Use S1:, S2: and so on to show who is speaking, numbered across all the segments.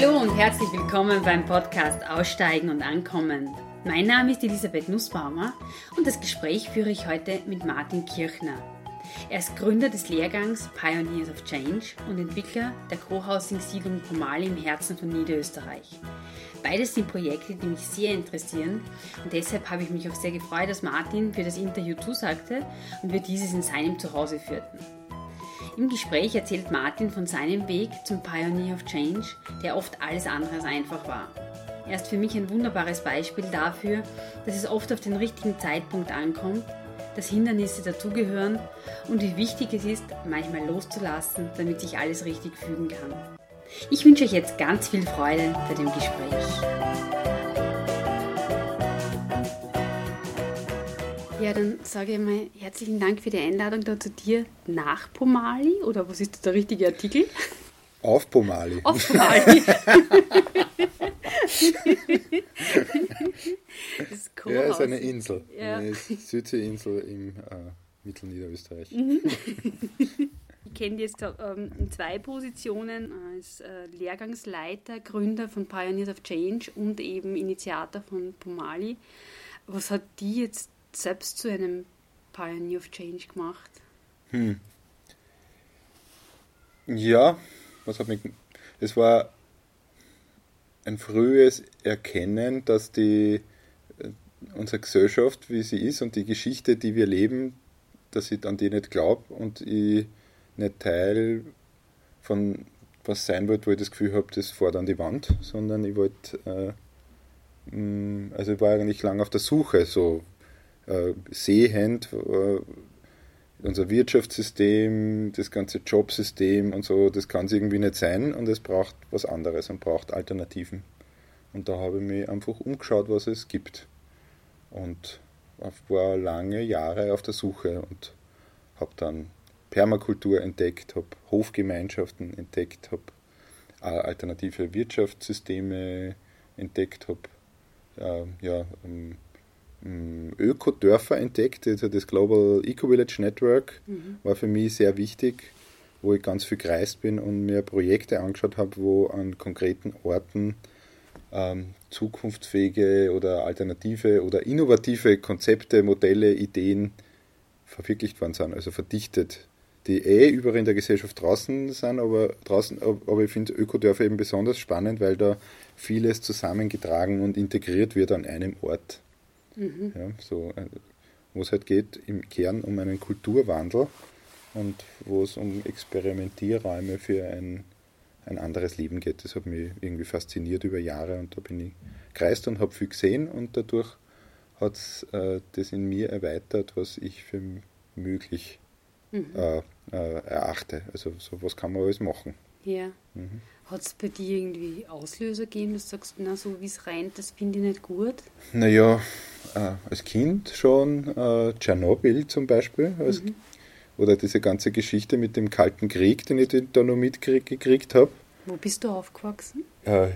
S1: Hallo und herzlich willkommen beim Podcast Aussteigen und Ankommen. Mein Name ist Elisabeth Nussbaumer und das Gespräch führe ich heute mit Martin Kirchner. Er ist Gründer des Lehrgangs Pioneers of Change und Entwickler der Co-Housing-Siedlung Pomali im Herzen von Niederösterreich. Beides sind Projekte, die mich sehr interessieren und deshalb habe ich mich auch sehr gefreut, dass Martin für das Interview zusagte und wir dieses in seinem Zuhause führten. Im Gespräch erzählt Martin von seinem Weg zum Pioneer of Change, der oft alles andere als einfach war. Er ist für mich ein wunderbares Beispiel dafür, dass es oft auf den richtigen Zeitpunkt ankommt, dass Hindernisse dazugehören und wie wichtig es ist, manchmal loszulassen, damit sich alles richtig fügen kann. Ich wünsche euch jetzt ganz viel Freude bei dem Gespräch. Ja, dann sage ich mal herzlichen Dank für die Einladung da zu dir nach Pomali oder was ist der richtige Artikel?
S2: Auf Pomali.
S1: Auf Pomali.
S2: das ist cool ja, ist eine Insel, ja. eine Südseeinsel im äh, Mittelniederösterreich. Mhm.
S1: Ich kenne dich jetzt ähm, in zwei Positionen als äh, Lehrgangsleiter, Gründer von Pioneers of Change und eben Initiator von Pomali. Was hat die jetzt selbst zu einem Pioneer of Change gemacht? Hm.
S2: Ja, was hat mich. Es war ein frühes Erkennen, dass die äh, unsere Gesellschaft, wie sie ist und die Geschichte, die wir leben, dass ich an die nicht glaube und ich nicht Teil von was sein wollte, wo ich das Gefühl habe, das fährt an die Wand, sondern ich wollte, äh, mm, also ich war eigentlich lange auf der Suche, so äh, sehend, äh, unser Wirtschaftssystem, das ganze Jobsystem und so, das kann es irgendwie nicht sein und es braucht was anderes und braucht Alternativen. Und da habe ich mich einfach umgeschaut, was es gibt. Und war lange Jahre auf der Suche und habe dann Permakultur entdeckt, habe Hofgemeinschaften entdeckt, habe alternative Wirtschaftssysteme entdeckt, habe äh, ja, ähm, Ökodörfer entdeckt. Also das Global Eco Village Network mhm. war für mich sehr wichtig, wo ich ganz viel gereist bin und mir Projekte angeschaut habe, wo an konkreten Orten ähm, zukunftsfähige oder alternative oder innovative Konzepte, Modelle, Ideen verwirklicht worden sind, also verdichtet die eh überall in der Gesellschaft draußen sind, aber draußen, aber ich finde Ökodörfer eben besonders spannend, weil da vieles zusammengetragen und integriert wird an einem Ort. Mhm. Ja, so, äh, wo es halt geht im Kern um einen Kulturwandel und wo es um Experimentierräume für ein, ein anderes Leben geht. Das hat mich irgendwie fasziniert über Jahre und da bin ich gereist und habe viel gesehen und dadurch hat es äh, das in mir erweitert, was ich für möglich mhm. äh, äh, erachte. Also so was kann man alles machen.
S1: Ja. Mhm. Hat es bei dir irgendwie Auslöser gegeben, dass du sagst, na so wie es rennt, das finde ich nicht gut?
S2: Naja, äh, als Kind schon äh, Tschernobyl zum Beispiel. Als, mhm. Oder diese ganze Geschichte mit dem Kalten Krieg, den ich da noch mitgekriegt habe.
S1: Wo bist du aufgewachsen?
S2: Äh,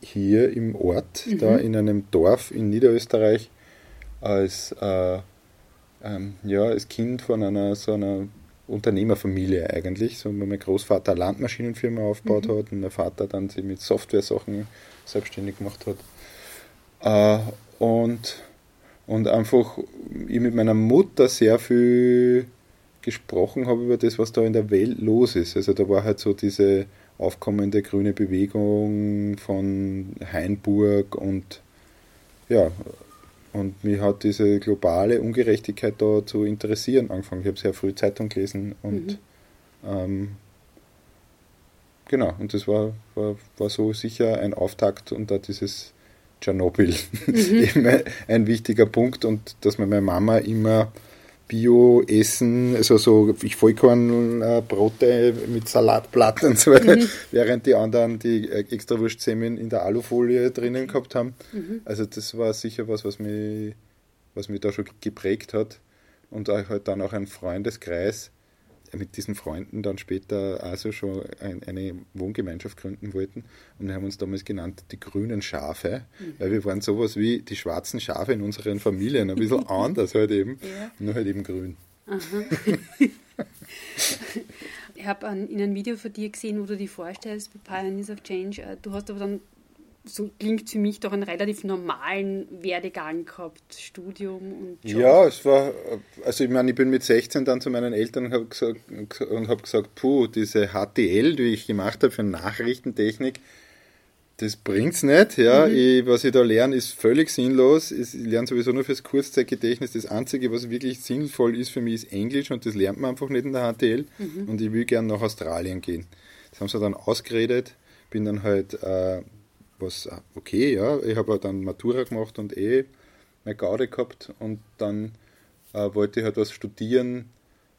S2: hier im Ort, mhm. da in einem Dorf in Niederösterreich, als, äh, ähm, ja, als Kind von einer so einer Unternehmerfamilie eigentlich. So, mein Großvater eine Landmaschinenfirma aufgebaut mhm. hat und mein Vater dann sich mit Software-Sachen selbstständig gemacht hat. Äh, und, und einfach ich mit meiner Mutter sehr viel gesprochen habe über das, was da in der Welt los ist. Also da war halt so diese aufkommende grüne Bewegung von Hainburg und ja, und mich hat diese globale Ungerechtigkeit da zu interessieren angefangen. Ich habe sehr früh Zeitung gelesen und mhm. ähm, genau, und das war, war, war so sicher ein Auftakt und da dieses Tschernobyl mhm. eben ein, ein wichtiger Punkt und dass mir meine Mama immer Bio-Essen, also so Vollkornbrote mit Salatblatt und so weiter, mhm. während die anderen die äh, extra Wurstsemmeln in der Alufolie drinnen gehabt haben. Mhm. Also das war sicher was, was mich, was mich da schon geprägt hat. Und halt dann auch ein Freundeskreis, mit diesen Freunden dann später also schon ein, eine Wohngemeinschaft gründen wollten. Und wir haben uns damals genannt die grünen Schafe, mhm. weil wir waren sowas wie die schwarzen Schafe in unseren Familien, ein bisschen anders halt eben, ja. nur halt eben grün.
S1: Ich habe in einem Video von dir gesehen, wo du dich vorstellst bei Pioneers of Change. Äh, du hast aber dann, so klingt für mich, doch einen relativ normalen Werdegang gehabt, Studium und
S2: Job. Ja, es war, also ich meine, ich bin mit 16 dann zu meinen Eltern und habe gesagt, und hab gesagt, puh, diese HTL, die ich gemacht habe für Nachrichtentechnik, das bringt's nicht. Ja. Mhm. Ich, was ich da lerne, ist völlig sinnlos. Ich lerne sowieso nur fürs Kurzzeitgedächtnis. Das Einzige, was wirklich sinnvoll ist für mich, ist Englisch und das lernt man einfach nicht in der HTL. Mhm. Und ich will gerne nach Australien gehen. Das haben sie dann ausgeredet. Bin dann halt, äh, was, okay, ja, ich habe dann Matura gemacht und eh meine Gaude gehabt und dann äh, wollte ich halt was studieren,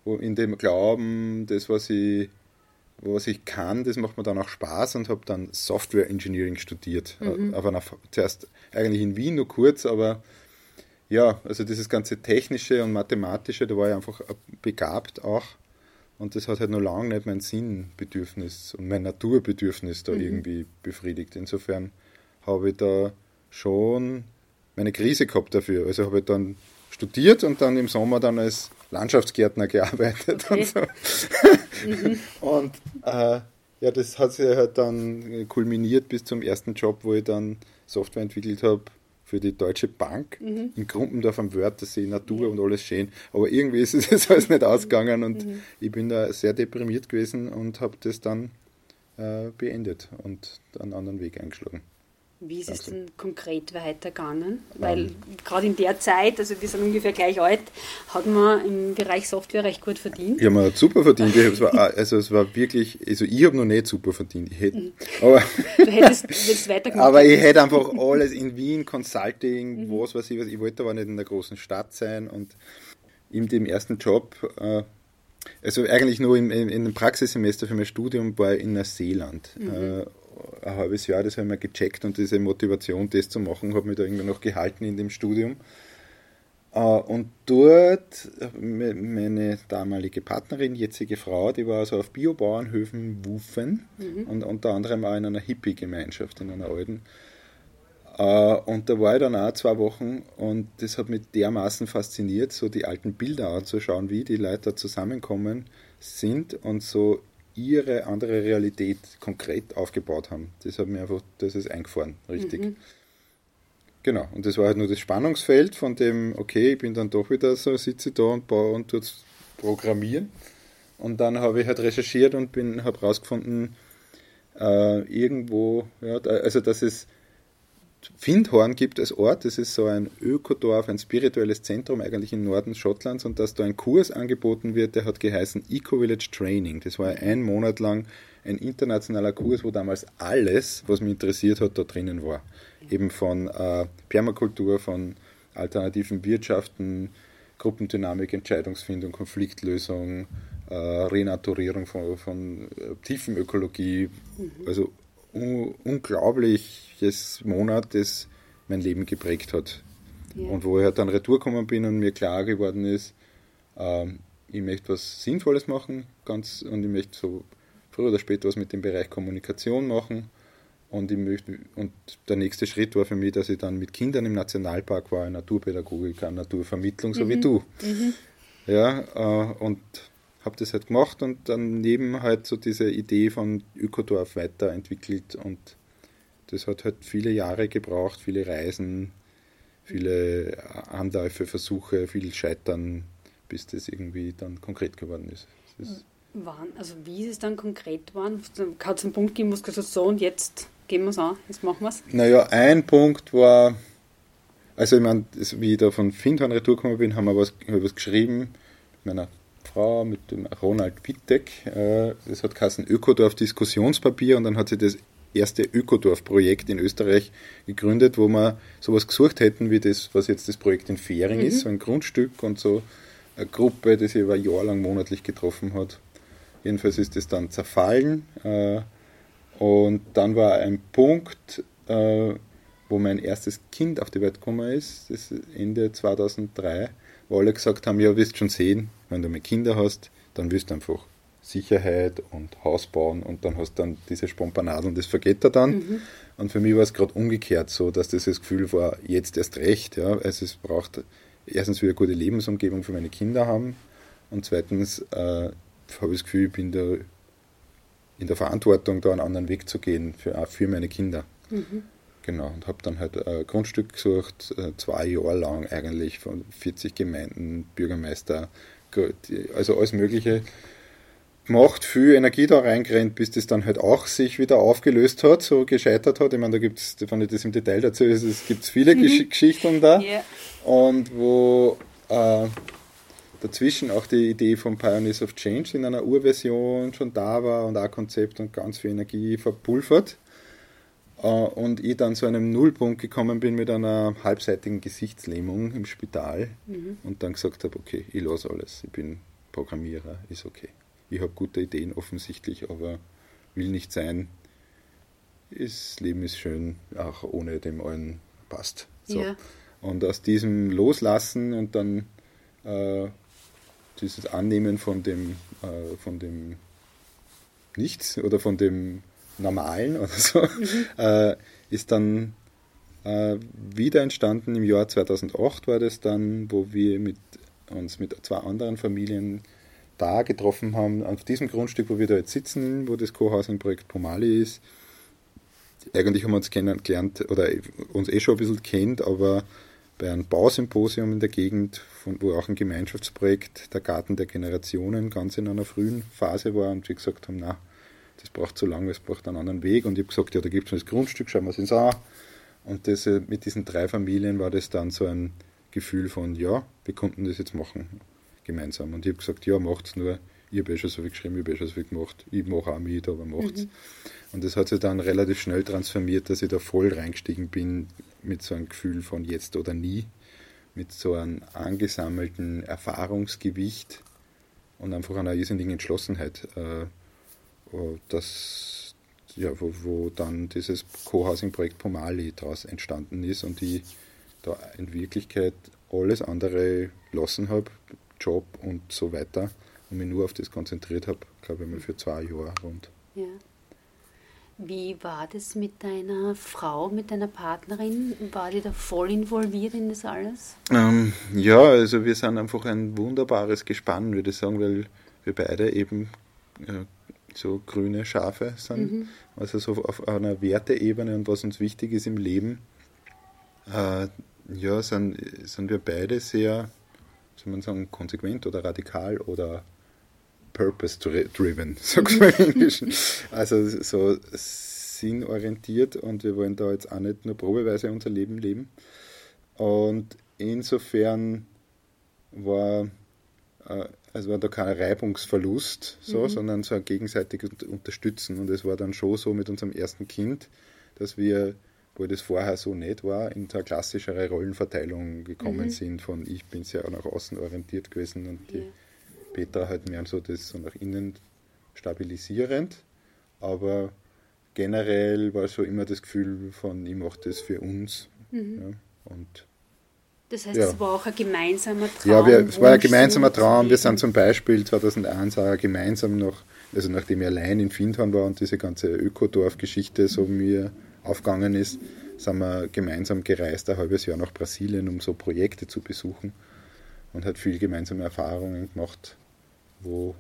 S2: wo in dem Glauben, das, was ich was ich kann, das macht mir dann auch Spaß und habe dann Software Engineering studiert. Mhm. Aber nach, zuerst eigentlich in Wien nur kurz, aber ja, also dieses ganze technische und mathematische, da war ich einfach begabt auch. Und das hat halt noch lange nicht mein Sinnbedürfnis und mein Naturbedürfnis da mhm. irgendwie befriedigt. Insofern habe ich da schon meine Krise gehabt dafür. Also habe ich dann studiert und dann im Sommer dann als Landschaftsgärtner gearbeitet okay. und so. mhm. Und äh, ja, das hat sich halt dann kulminiert bis zum ersten Job, wo ich dann Software entwickelt habe für die Deutsche Bank mhm. in Gruppendorf am Wörthersee, Natur und alles schön. Aber irgendwie ist es jetzt alles nicht ausgegangen und mhm. ich bin da sehr deprimiert gewesen und habe das dann äh, beendet und einen anderen Weg eingeschlagen.
S1: Wie ist es denn konkret weitergegangen? Weil um. gerade in der Zeit, also wir sind ungefähr gleich alt, hat man im Bereich Software recht gut verdient.
S2: Ja, man hat super verdient. es war, also es war wirklich, also ich habe noch nicht super verdient. Ich hätte, mhm. aber, du hättest, hättest weitergemacht. Aber ich hätte einfach alles in Wien, Consulting, mhm. was weiß ich, was ich wollte aber nicht in der großen Stadt sein und in dem ersten Job, äh, also eigentlich nur im, in, in dem Praxissemester für mein Studium war ich in Neuseeland. Mhm. Ein halbes Jahr, das habe ich mal gecheckt und diese Motivation, das zu machen, habe mich da irgendwie noch gehalten in dem Studium. Äh, und dort, meine damalige Partnerin, jetzige Frau, die war also auf Biobauernhöfen Wufen mhm. und unter anderem auch in einer Hippie-Gemeinschaft, in einer alten. Äh, und da war ich dann auch zwei Wochen und das hat mich dermaßen fasziniert, so die alten Bilder anzuschauen, wie die Leute da zusammenkommen sind und so ihre andere Realität konkret aufgebaut haben. Das hat mir einfach, das ist eingefahren, richtig. Mhm. Genau, und das war halt nur das Spannungsfeld von dem, okay, ich bin dann doch wieder so, sitze da und baue und tue programmieren. Und dann habe ich halt recherchiert und bin, habe rausgefunden, äh, irgendwo, ja, also dass es Findhorn gibt als Ort, das ist so ein Ökodorf, ein spirituelles Zentrum eigentlich im Norden Schottlands und dass da ein Kurs angeboten wird, der hat geheißen Eco-Village Training. Das war ein Monat lang ein internationaler Kurs, wo damals alles, was mich interessiert hat, da drinnen war. Eben von äh, Permakultur, von alternativen Wirtschaften, Gruppendynamik, Entscheidungsfindung, Konfliktlösung, äh, Renaturierung von, von äh, Tiefenökologie, mhm. also unglaubliches Monat, das mein Leben geprägt hat. Ja. Und wo ich halt dann retour gekommen bin und mir klar geworden ist, ähm, ich möchte was Sinnvolles machen ganz, und ich möchte so früher oder später was mit dem Bereich Kommunikation machen. Und, ich möchte, und der nächste Schritt war für mich, dass ich dann mit Kindern im Nationalpark war, Naturpädagogik, Naturvermittlung, so mhm. wie du. Mhm. Ja, äh, und habe das halt gemacht und daneben halt so diese Idee von Ökodorf weiterentwickelt und das hat halt viele Jahre gebraucht, viele Reisen, viele Anläufe, Versuche, viel Scheitern, bis das irgendwie dann konkret geworden ist. ist
S1: Wann, also wie ist es dann konkret geworden? Hat es einen Punkt gegeben, wo gesagt so und jetzt gehen wir es an, jetzt machen wir es?
S2: Naja, ein Punkt war, also ich meine, wie ich da von Findhorn retour gekommen bin, haben wir was, wir was geschrieben meiner Frau, mit dem Ronald Wittek. Äh, das hat geheißen Ökodorf Diskussionspapier und dann hat sie das erste Ökodorf-Projekt in Österreich gegründet, wo wir sowas gesucht hätten wie das, was jetzt das Projekt in Fähring mhm. ist, so ein Grundstück und so eine Gruppe, die sich über ein Jahr lang monatlich getroffen hat. Jedenfalls ist das dann zerfallen äh, und dann war ein Punkt, äh, wo mein erstes Kind auf die Welt gekommen ist, das ist Ende 2003, wo alle gesagt haben, ja, wirst schon sehen, wenn du mal Kinder hast, dann wirst du einfach Sicherheit und Haus bauen und dann hast du dann diese Spompanade und das vergeht er dann. Mhm. Und für mich war es gerade umgekehrt so, dass das, das Gefühl war, jetzt erst recht. Ja. Also es braucht erstens wieder gute Lebensumgebung für meine Kinder haben und zweitens äh, habe ich das Gefühl, ich bin da in der Verantwortung, da einen anderen Weg zu gehen, für, auch für meine Kinder. Mhm. Genau, und habe dann halt ein Grundstück gesucht, äh, zwei Jahre lang eigentlich, von 40 Gemeinden, Bürgermeister, also alles Mögliche gemacht, viel Energie da reingerannt, bis das dann halt auch sich wieder aufgelöst hat, so gescheitert hat. Ich meine, da gibt es, wenn ich das im Detail dazu ist, es gibt viele mhm. Geschichten da. Yeah. Und wo äh, dazwischen auch die Idee von Pioneers of Change in einer Urversion schon da war und auch Konzept und ganz viel Energie verpulvert. Äh, und ich dann zu einem Nullpunkt gekommen bin mit einer halbseitigen Gesichtslähmung im Spital mhm. und dann gesagt habe, okay, ich lasse alles, ich bin Programmierer, ist okay. Ich habe gute Ideen offensichtlich, aber will nicht sein. Das Leben ist schön, auch ohne dem allen passt. So. Ja. Und aus diesem Loslassen und dann äh, dieses Annehmen von dem, äh, von dem Nichts oder von dem Normalen oder so, mhm. äh, ist dann äh, wieder entstanden. Im Jahr 2008 war das dann, wo wir mit, uns mit zwei anderen Familien da getroffen haben, auf diesem Grundstück, wo wir da jetzt sitzen, wo das Co-Housing-Projekt Pomali ist. Eigentlich haben wir uns kennengelernt oder uns eh schon ein bisschen kennt, aber bei einem Bausymposium in der Gegend, von, wo auch ein Gemeinschaftsprojekt, der Garten der Generationen, ganz in einer frühen Phase war und wir gesagt haben, na, das braucht zu lange, es braucht einen anderen Weg. Und ich habe gesagt, ja, da gibt es das Grundstück, schauen wir es uns an. Und das, äh, mit diesen drei Familien war das dann so ein Gefühl von, ja, wir konnten das jetzt machen, gemeinsam. Und ich habe gesagt, ja, macht es nur. Ich habe eh schon so viel geschrieben, ich habe eh schon so viel gemacht. Ich mache auch mit, aber macht's. Mhm. Und das hat sich dann relativ schnell transformiert, dass ich da voll reingestiegen bin mit so einem Gefühl von jetzt oder nie, mit so einem angesammelten Erfahrungsgewicht und einfach einer irrsinnigen Entschlossenheit. Äh, das, ja, wo, wo dann dieses Co-Housing-Projekt Pomali daraus entstanden ist und ich da in Wirklichkeit alles andere lassen habe, Job und so weiter, und mich nur auf das konzentriert habe, glaube ich mal für zwei Jahre rund.
S1: Ja. Wie war das mit deiner Frau, mit deiner Partnerin? War die da voll involviert in das alles?
S2: Ähm, ja, also wir sind einfach ein wunderbares Gespann, würde ich sagen, weil wir beide eben äh, so grüne Schafe sind. Mhm. Also so auf einer Werteebene und was uns wichtig ist im Leben, äh, ja, sind, sind wir beide sehr, soll man sagen, konsequent oder radikal oder purpose-driven, sagt man im Englischen. Also so sinnorientiert und wir wollen da jetzt auch nicht nur probeweise unser Leben leben. Und insofern war äh, also war da kein Reibungsverlust, so, mhm. sondern so ein gegenseitiges Unterstützen. Und es war dann schon so mit unserem ersten Kind, dass wir, wo das vorher so nicht war, in so eine klassischere Rollenverteilung gekommen mhm. sind von ich bin sehr nach außen orientiert gewesen und die Petra halt mehr so das so nach innen stabilisierend. Aber generell war so immer das Gefühl von ich mache das für uns. Mhm. Ja, und
S1: das heißt, ja. es war auch ein gemeinsamer
S2: Traum. Ja, wir, es war ein gemeinsamer Traum. Wir sind zum Beispiel 2001 auch gemeinsam noch, also nachdem ich allein in Findhorn war und diese ganze Ökodorf-Geschichte so mir aufgegangen ist, sind wir gemeinsam gereist, ein halbes Jahr nach Brasilien, um so Projekte zu besuchen und hat viel gemeinsame Erfahrungen gemacht, wo,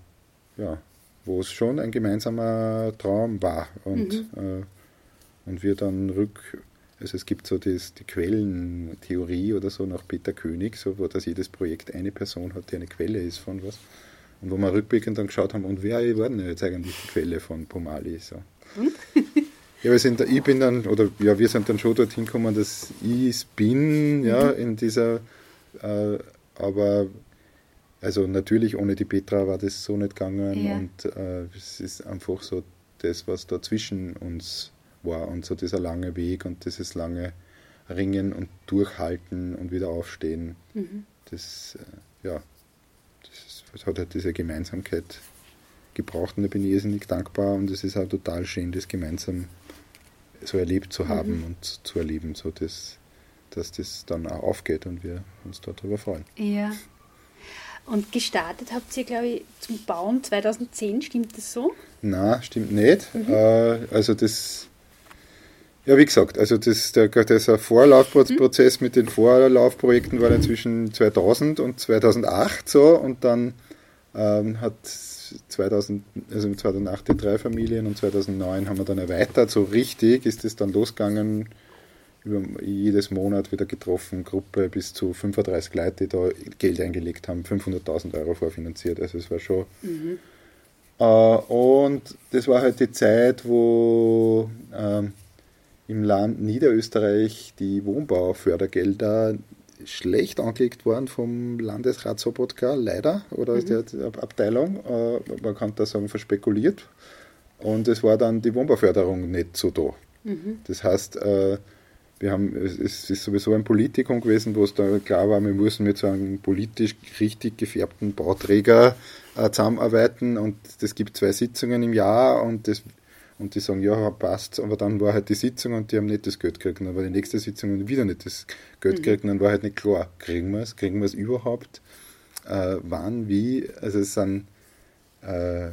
S2: ja, wo es schon ein gemeinsamer Traum war und, mhm. äh, und wir dann rück, also es gibt so das, die Quellentheorie oder so nach Peter König, so, wo das jedes Projekt eine Person hat, die eine Quelle ist von was. Und wo wir rückblickend dann geschaut haben, und wer war denn jetzt eigentlich die Quelle von Pomali? So. ja, wir sind, ich bin dann, oder ja, wir sind dann schon dorthin gekommen, dass ich es bin, ja, mhm. in dieser, äh, aber also natürlich ohne die Petra war das so nicht gegangen ja. und äh, es ist einfach so das, was da zwischen uns war und so dieser lange Weg und dieses lange Ringen und Durchhalten und wieder aufstehen, mhm. das, äh, ja, das, das, hat halt diese Gemeinsamkeit gebraucht und da bin ich irrsinnig dankbar und es ist auch total schön, das gemeinsam so erlebt zu haben mhm. und zu erleben, so dass, dass das dann auch aufgeht und wir uns darüber freuen.
S1: Ja. Und gestartet habt ihr, glaube ich, zum Bauen 2010, stimmt das so?
S2: Na, stimmt nicht. Mhm. Äh, also das ja, wie gesagt, also das, der, dieser Vorlaufprozess mit den Vorlaufprojekten war dann zwischen 2000 und 2008 so und dann ähm, hat 2000, also 2008 die drei Familien und 2009 haben wir dann erweitert. So richtig ist es dann losgegangen, über jedes Monat wieder getroffen, Gruppe bis zu 35 Leute, die da Geld eingelegt haben, 500.000 Euro vorfinanziert. Also es war schon. Mhm. Äh, und das war halt die Zeit, wo äh, im Land Niederösterreich die Wohnbaufördergelder schlecht angelegt worden vom Landesrat Sobotka, leider, oder mhm. der Abteilung. Äh, man kann da sagen, verspekuliert. Und es war dann die Wohnbauförderung nicht so da. Mhm. Das heißt, äh, wir haben, es ist sowieso ein Politikum gewesen, wo es da klar war, wir müssen mit so einem politisch richtig gefärbten Bauträger äh, zusammenarbeiten und es gibt zwei Sitzungen im Jahr und das und die sagen, ja, passt, aber dann war halt die Sitzung und die haben nicht das Geld gekriegt. Und dann war die nächste Sitzung und wieder nicht das Geld mhm. gekriegt. Und dann war halt nicht klar, kriegen wir es, kriegen wir es überhaupt, äh, wann, wie. Also es sind, äh,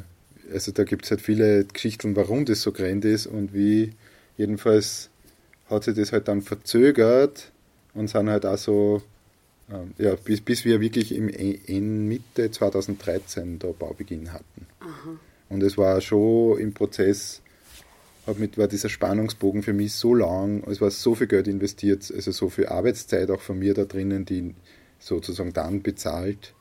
S2: also da gibt es halt viele Geschichten, warum das so grand ist und wie. Jedenfalls hat sich das halt dann verzögert und sind halt auch so, äh, ja, bis, bis wir wirklich im, in Mitte 2013 da Baubeginn hatten. Aha. Und es war schon im Prozess mit, war dieser Spannungsbogen für mich so lang, es war so viel Geld investiert, also so viel Arbeitszeit auch von mir da drinnen, die sozusagen dann bezahlt,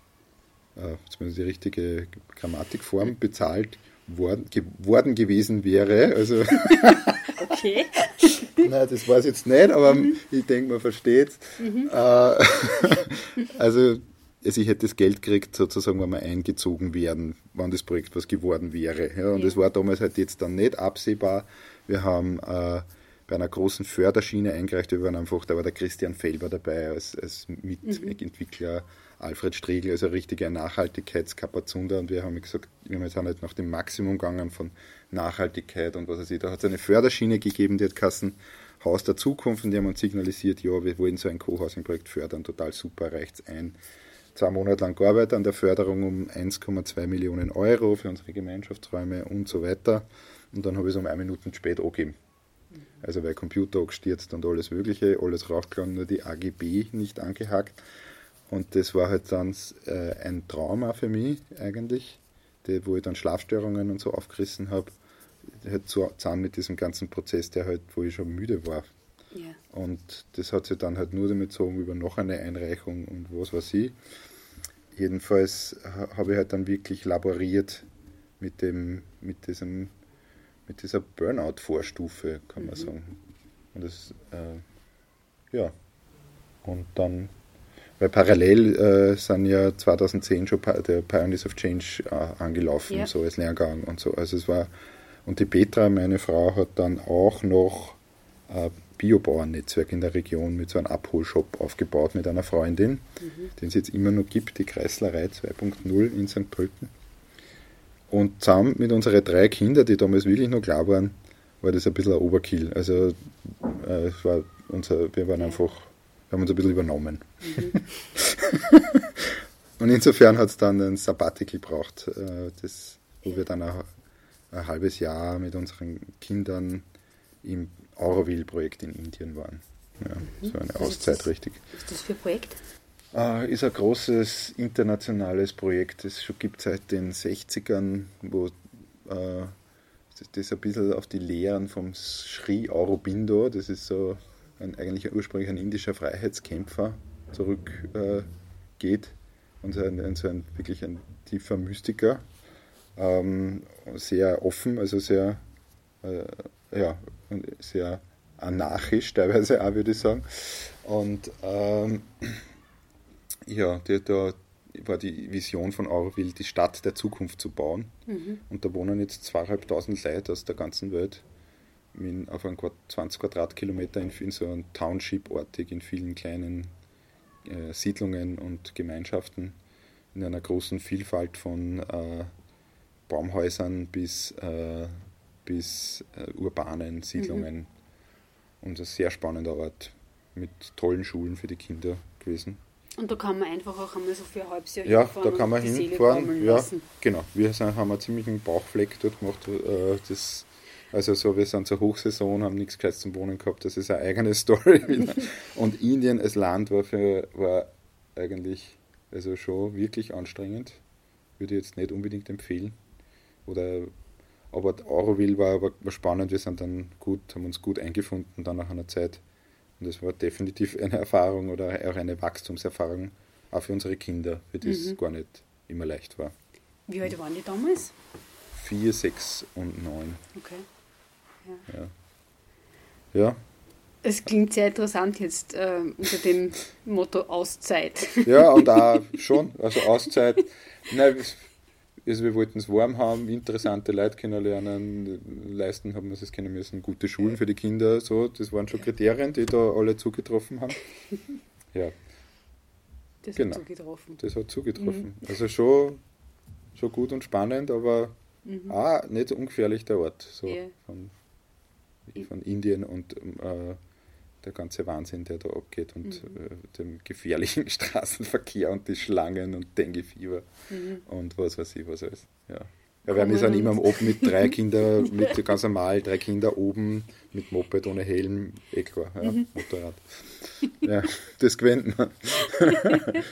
S2: äh, zumindest die richtige Grammatikform, bezahlt worden, geworden gewesen wäre. Also okay. Nein, das weiß ich jetzt nicht, aber mhm. ich denke, man versteht es. Mhm. Äh, also also ich hätte das Geld gekriegt, sozusagen, wenn wir eingezogen wären, wann das Projekt was geworden wäre. Ja, und ja. das war damals halt jetzt dann nicht absehbar. Wir haben äh, bei einer großen Förderschiene eingereicht, wir waren einfach, da war der Christian Felber dabei als, als Mitentwickler, mhm. Alfred Striegel, also richtige Nachhaltigkeitskapazunder und wir haben gesagt, wir sind halt nach dem Maximum gegangen von Nachhaltigkeit und was weiß ich. Da hat es eine Förderschiene gegeben, die hat Kassen Haus der Zukunft und die haben uns signalisiert, ja, wir wollen so ein Co-Housing-Projekt fördern, total super, reicht es ein zwei Monate lang gearbeitet an der Förderung um 1,2 Millionen Euro für unsere Gemeinschaftsräume und so weiter. Und dann habe ich es um eine Minute spät angegeben. Also weil Computer gestürzt und alles Mögliche, alles rausgegangen, nur die AGB nicht angehakt. Und das war halt dann äh, ein Trauma für mich eigentlich, die, wo ich dann Schlafstörungen und so aufgerissen habe, halt zusammen mit diesem ganzen Prozess, der halt, wo ich schon müde war. Yeah. Und das hat sich dann halt nur damit gezogen über noch eine Einreichung und was weiß ich. Jedenfalls habe ich halt dann wirklich laboriert mit dem, mit diesem, mit dieser Burnout-Vorstufe, kann man mhm. sagen. Und das, äh, ja. Und dann, weil parallel äh, sind ja 2010 schon der Pioneers of Change äh, angelaufen, ja. so als Lehrgang und so. Also es war, und die Petra, meine Frau, hat dann auch noch äh, Biobauernnetzwerk in der Region mit so einem Abholshop aufgebaut mit einer Freundin, mhm. den es jetzt immer noch gibt, die Kreislerei 2.0 in St. Pölten. Und zusammen mit unseren drei Kindern, die damals wirklich noch klar waren, war das ein bisschen ein Overkill. Also äh, es war unser, wir waren einfach, wir haben uns ein bisschen übernommen. Mhm. Und insofern hat es dann ein Sabbatical gebraucht, äh, das, wo wir dann ein, ein halbes Jahr mit unseren Kindern im Auroville-Projekt in Indien waren. Ja, mhm. So eine Auszeit, richtig.
S1: Was ist das für ein Projekt?
S2: Äh, ist ein großes internationales Projekt, das schon gibt seit den 60ern, wo äh, das ein bisschen auf die Lehren vom Sri Aurobindo, das ist so ein, eigentlich ursprünglich ein indischer Freiheitskämpfer, zurückgeht äh, und so ein, so ein, wirklich ein tiefer Mystiker. Ähm, sehr offen, also sehr äh, ja, sehr anarchisch teilweise auch, würde ich sagen. Und ähm, ja, die, da war die Vision von Auroville, die Stadt der Zukunft zu bauen. Mhm. Und da wohnen jetzt zweieinhalbtausend Leute aus der ganzen Welt in, auf einem 20 Quadratkilometer in, in so einem Township-artig in vielen kleinen äh, Siedlungen und Gemeinschaften in einer großen Vielfalt von äh, Baumhäusern bis äh, bis äh, urbanen Siedlungen. Mhm. Und ein sehr spannender Ort mit tollen Schulen für die Kinder gewesen.
S1: Und da kann man einfach auch einmal so für ein halbes Jahr
S2: ja, hinfahren. Ja, da kann man hinfahren. Ja, genau. Wir sind, haben einen ziemlichen Bauchfleck dort gemacht. Äh, das, also so, wir sind zur Hochsaison, haben nichts Gescheites zum Wohnen gehabt. Das ist eine eigene Story wieder. Und Indien als Land war, für, war eigentlich also schon wirklich anstrengend. Würde ich jetzt nicht unbedingt empfehlen. oder aber Auroville war aber spannend, wir sind dann gut, haben uns gut eingefunden dann nach einer Zeit. Und das war definitiv eine Erfahrung oder auch eine Wachstumserfahrung, auch für unsere Kinder, für die es
S1: Mhm.
S2: gar nicht immer leicht war.
S1: Wie alt waren die damals?
S2: Vier, sechs und neun.
S1: Okay.
S2: Ja,
S1: Es klingt sehr interessant jetzt äh, unter dem Motto Auszeit.
S2: ja und auch schon, also Auszeit. Nein, also wir wollten es warm haben, interessante Leute kennenlernen, leisten haben wir es können müssen, gute Schulen für die Kinder, so, das waren schon Kriterien, die da alle zugetroffen haben. Ja,
S1: Das
S2: Genau.
S1: hat so getroffen.
S2: das hat zugetroffen. Also schon, schon gut und spannend, aber
S1: Mhm.
S2: auch nicht ungefährlich der Ort, so
S1: Ja.
S2: von, von Indien und äh, der ganze Wahnsinn, der da abgeht und
S1: Mhm.
S2: äh, dem gefährlichen Straßenverkehr und die Schlangen und Denguefieber
S1: Mhm.
S2: und was weiß ich was alles. Ja. Ja, weil wir sind immer
S1: und-
S2: oben mit drei Kindern, mit ganz normal, drei Kinder oben, mit Moped ohne Helm, eh klar, ja,
S1: Mhm.
S2: Motorrad. Ja, das gewinnt man.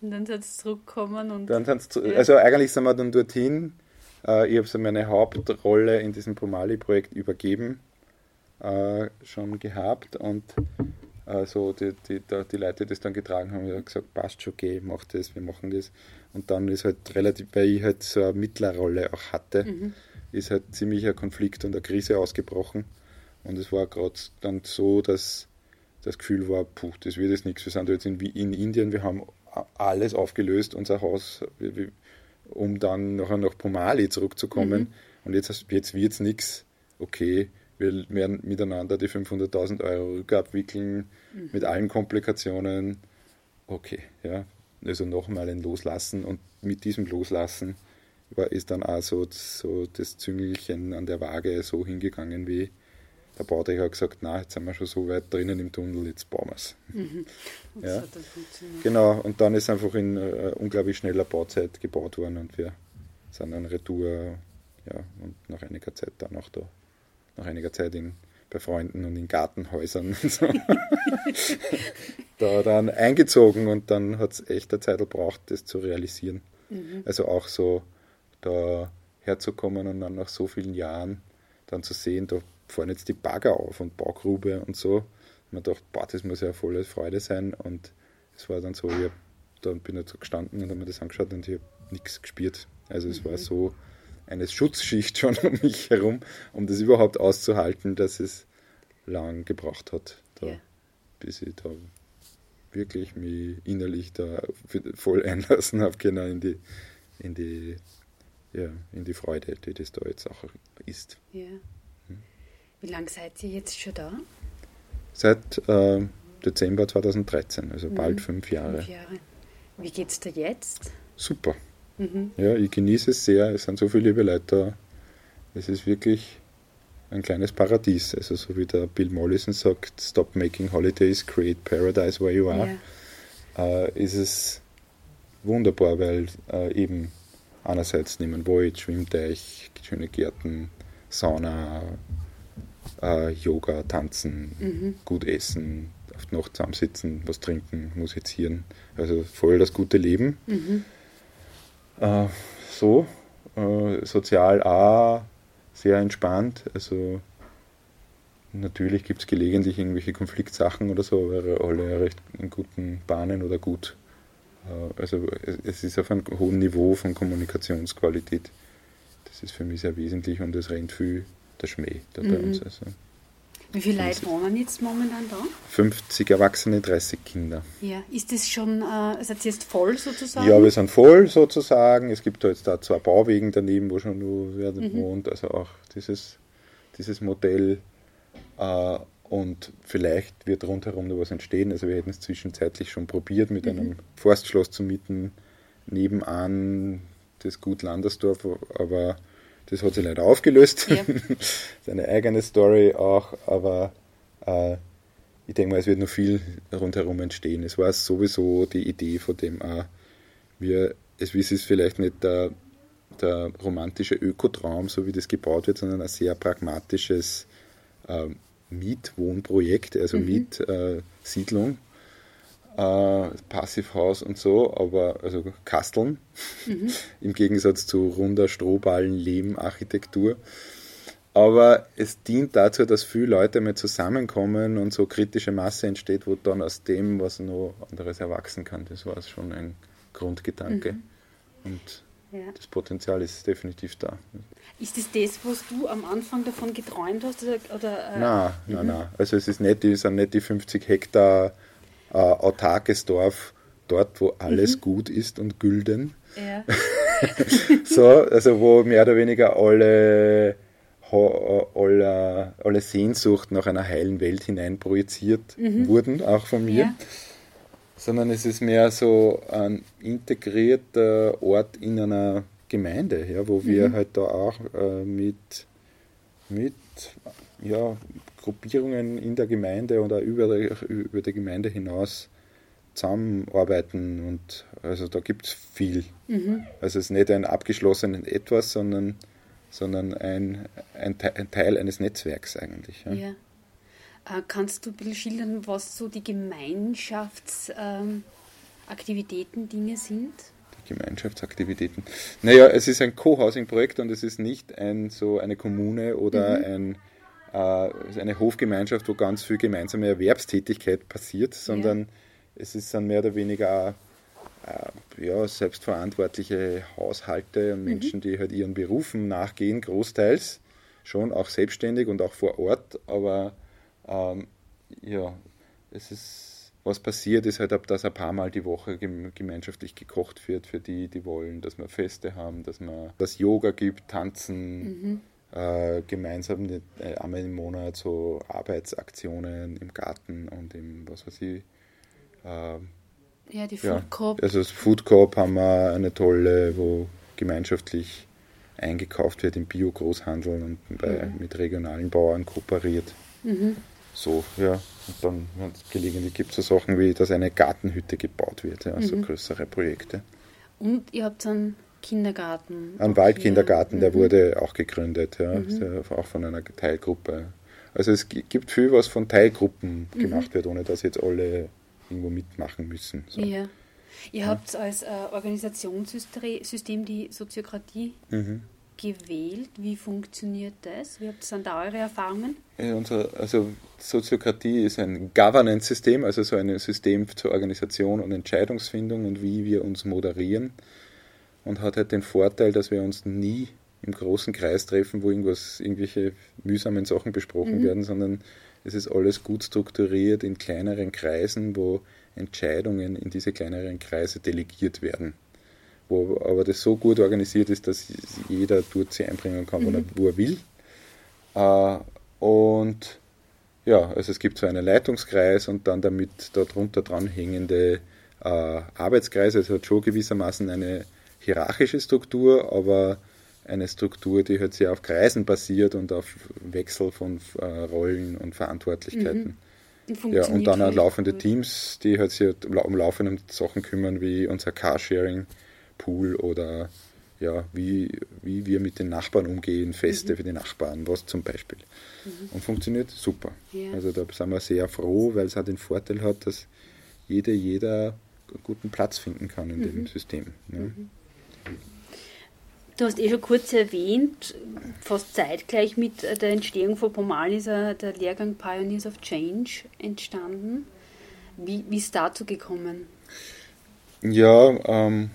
S1: Und dann sind sie zurückgekommen und
S2: Dann sind's zu, also eigentlich sind wir dann dorthin. Äh, ich habe so meine Hauptrolle in diesem Pomali-Projekt übergeben, äh, schon gehabt und äh, so die, die, die Leute, die das dann getragen haben, haben gesagt, passt schon, okay, mach das, wir machen das. Und dann ist halt relativ, weil ich halt so eine Mittlerrolle auch hatte,
S1: Mhm.
S2: ist halt ziemlich ein Konflikt und eine Krise ausgebrochen. Und es war gerade dann so, dass das Gefühl war, puh, das wird jetzt nichts. Wir sind jetzt in, in Indien, wir haben alles aufgelöst, unser Haus, um dann nachher nach Pomali zurückzukommen. Und jetzt, jetzt wird es nichts. Okay, wir werden miteinander die 500.000 Euro rückabwickeln mit allen Komplikationen. Okay, ja, also nochmal ein Loslassen. Und mit diesem Loslassen war, ist dann auch so, so das Züngelchen an der Waage so hingegangen wie der Bauträger hat gesagt, na, jetzt sind wir schon so weit drinnen im Tunnel, jetzt bauen wir es.
S1: und
S2: Ja. Genau, und dann ist einfach in äh, unglaublich schneller Bauzeit gebaut worden und wir sind dann Retour, ja, und nach einiger Zeit dann auch da, nach einiger Zeit in, bei Freunden und in Gartenhäusern und so, da dann eingezogen und dann hat es echt eine Zeit gebraucht, das zu realisieren.
S1: Mhm.
S2: Also auch so da herzukommen und dann nach so vielen Jahren dann zu sehen, da fahren jetzt die Bagger auf und Baugrube und so. Man dachte, boah, das muss ja volle Freude sein und es war dann so, ich hab, dann bin ich so gestanden und habe mir das angeschaut und ich habe nichts gespürt. Also es war so eine Schutzschicht schon um mich herum, um das überhaupt auszuhalten, dass es lang gebraucht hat, da,
S1: Ja.
S2: bis ich da wirklich mich innerlich da voll einlassen habe können in die, in die, ja, in die Freude, die das da jetzt auch ist.
S1: Ja.
S2: Hm.
S1: Wie lange seid ihr jetzt schon da?
S2: Seit äh, Dezember 2013, also bald
S1: Mhm.
S2: fünf Jahre.
S1: Fünf Jahre. Wie geht's dir jetzt?
S2: Super.
S1: Mhm.
S2: Ja, ich genieße es sehr. Es sind so viele liebe Leute da. Es ist wirklich ein kleines Paradies. Also so wie der Bill Mollison sagt, stop making holidays, create paradise where you are.
S1: Ja.
S2: Äh, ist es wunderbar, weil äh, eben einerseits nehmen Wald, Schwimmteich, schöne Gärten, Sauna, äh, Yoga, Tanzen,
S1: Mhm.
S2: gut essen, auf die Nacht zusammensitzen, was trinken, musizieren. Also voll das gute Leben.
S1: Mhm.
S2: Äh, so, äh, sozial auch sehr entspannt. Also natürlich gibt es gelegentlich irgendwelche Konfliktsachen oder so, aber alle recht in guten Bahnen oder gut. Äh, also es, ist auf einem hohen Niveau von Kommunikationsqualität. Das ist für mich sehr wesentlich und es rennt viel der Schmäh da bei
S1: Mhm.
S2: uns. Also
S1: Wie viele Leute wohnen jetzt momentan da?
S2: 50 Erwachsene, 30 Kinder.
S1: Ja. Ist das schon, äh, seid ihr jetzt voll sozusagen?
S2: Ja, wir sind voll sozusagen. Es gibt da jetzt da zwei Bauwegen daneben, wo schon nur wer
S1: Mhm.
S2: wohnt. Also auch dieses, dieses Modell. Äh, und vielleicht wird rundherum noch was entstehen. Also wir hätten es zwischenzeitlich schon probiert, mit einem Forstschloss zu mieten, nebenan das Gut Landersdorf, aber das hat sich leider aufgelöst.
S1: Ja.
S2: Seine eigene Story auch, aber äh, ich denke mal, es wird noch viel rundherum entstehen. Es war sowieso die Idee von dem, äh, wir, es ist vielleicht nicht der, der romantische Ökotraum, so wie das gebaut wird, sondern ein sehr pragmatisches äh, Mietwohnprojekt, also Mietsiedlung. Äh, Passivhaus und so, aber also Kasteln mhm. im Gegensatz zu runder Strohballen, Lehmarchitektur. Aber es dient dazu, dass viele Leute mal zusammenkommen und so kritische Masse entsteht, wo dann aus dem was noch anderes erwachsen kann. Das war schon ein Grundgedanke. Mhm. Und ja. das Potenzial ist definitiv da.
S1: Ist das das, was du am Anfang davon geträumt hast? Oder, oder,
S2: äh, nein, nein, mhm. nein. Also es ist nicht, es sind nicht die 50 Hektar äh, autarkes Dorf, dort, wo alles mhm. gut ist und gülden. Ja. so, also wo mehr oder weniger alle, alle, alle Sehnsucht nach einer heilen Welt hinein projiziert mhm. wurden, auch von mir. Ja. Sondern es ist mehr so ein integrierter Ort in einer Gemeinde, ja, wo wir mhm. halt da auch äh, mit, mit ja, Gruppierungen in der Gemeinde oder über, über die Gemeinde hinaus zusammenarbeiten und also da gibt es viel. Mhm. Also es ist nicht ein abgeschlossenes Etwas, sondern, sondern ein, ein, ein Teil eines Netzwerks eigentlich. Ja. ja.
S1: Äh, kannst du ein bisschen schildern, was so die Gemeinschaftsaktivitäten, ähm, Dinge sind?
S2: Gemeinschaftsaktivitäten. Naja, es ist ein Co-Housing-Projekt und es ist nicht ein, so eine Kommune oder mhm. ein, äh, eine Hofgemeinschaft, wo ganz viel gemeinsame Erwerbstätigkeit passiert, sondern ja. es ist dann mehr oder weniger äh, ja, selbstverantwortliche Haushalte und mhm. Menschen, die halt ihren Berufen nachgehen, großteils schon auch selbstständig und auch vor Ort, aber ähm, ja, es ist was passiert, ist halt, dass ein paar Mal die Woche gemeinschaftlich gekocht wird für die, die wollen, dass wir Feste haben, dass man das Yoga gibt, tanzen, mhm. Äh, gemeinsam äh, einmal im Monat so Arbeitsaktionen im Garten und im, was weiß ich, äh,
S1: ja, die Food.
S2: Ja, also das Food Coop haben wir eine tolle, wo gemeinschaftlich eingekauft wird im Bio-Großhandel und bei, mhm. mit regionalen Bauern kooperiert. Mhm. So, ja. Und dann gelegentlich gibt es so Sachen wie, dass eine Gartenhütte gebaut wird, ja, also mhm. größere Projekte.
S1: Und ihr habt einen Kindergarten.
S2: Ein Waldkindergarten, der mhm. wurde auch gegründet, ja, mhm. auch von einer Teilgruppe. Also es gibt viel, was von Teilgruppen mhm. gemacht wird, ohne dass jetzt alle irgendwo mitmachen müssen.
S1: So. Ja. Ihr habt als äh, Organisationssystem die Soziokratie mhm gewählt. Wie funktioniert das? Wie sind da eure Erfahrungen?
S2: Ja, unser, also Soziokratie ist ein Governance-System, also so ein System zur Organisation und Entscheidungsfindung und wie wir uns moderieren. Und hat halt den Vorteil, dass wir uns nie im großen Kreis treffen, wo irgendwas, irgendwelche mühsamen Sachen besprochen mhm. werden, sondern es ist alles gut strukturiert in kleineren Kreisen, wo Entscheidungen in diese kleineren Kreise delegiert werden wo aber das so gut organisiert ist, dass jeder dort sie einbringen kann, mhm. wo, er, will. Äh, und ja, also es gibt so einen Leitungskreis und dann damit darunter dranhängende äh, Arbeitskreise. Es hat schon gewissermaßen eine hierarchische Struktur, aber eine Struktur, die halt sehr auf Kreisen basiert und auf Wechsel von äh, Rollen und Verantwortlichkeiten. Mhm. ja, und dann auch laufende Teams, die halt sich um laufende Sachen kümmern, wie unser Carsharing Pool oder ja, wie, wie wir mit den Nachbarn umgehen, Feste mhm. für die Nachbarn, was zum Beispiel. Mhm. Und funktioniert super. Ja. Also da sind wir sehr froh, weil es auch den Vorteil hat, dass jeder, jeder einen guten Platz finden kann in mhm. dem System. Ne?
S1: Du hast eh schon kurz erwähnt, fast zeitgleich mit der Entstehung von Pomal ist der Lehrgang Pioneers of Change entstanden. Wie, wie ist dazu gekommen?
S2: Ja, ähm,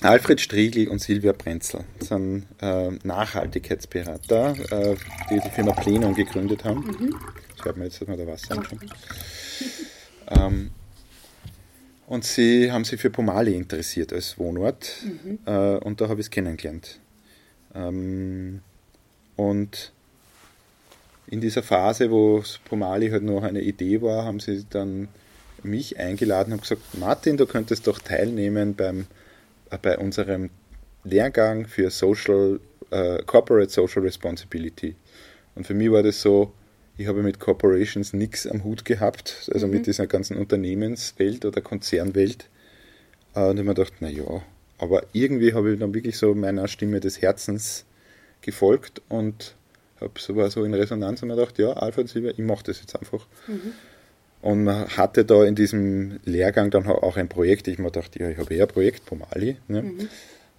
S2: Alfred Striegel und Silvia Prenzel sind äh, Nachhaltigkeitsberater, äh, die die Firma Plenum gegründet haben. Mhm. Ich habe mir jetzt mal da Wasser anschauen. Ähm, und sie haben sich für Pomali interessiert als Wohnort mhm. äh, und da habe ich es kennengelernt. Ähm, und in dieser Phase, wo Pomali halt noch eine Idee war, haben sie dann mich eingeladen und gesagt, Martin, du könntest doch teilnehmen beim bei unserem Lehrgang für Social, äh, Corporate Social Responsibility. Und für mich war das so, ich habe mit Corporations nichts am Hut gehabt, also mhm. mit dieser ganzen Unternehmenswelt oder Konzernwelt. Äh, und ich habe mir gedacht, naja, aber irgendwie habe ich dann wirklich so meiner Stimme des Herzens gefolgt und habe so, war so in Resonanz und mir gedacht, ja, Alfred Silber, ich mache das jetzt einfach. Mhm. Und man hatte da in diesem Lehrgang dann auch ein Projekt. Ich mir dachte, ja, ich habe eher ein Projekt, Pomali. Ne? Mhm.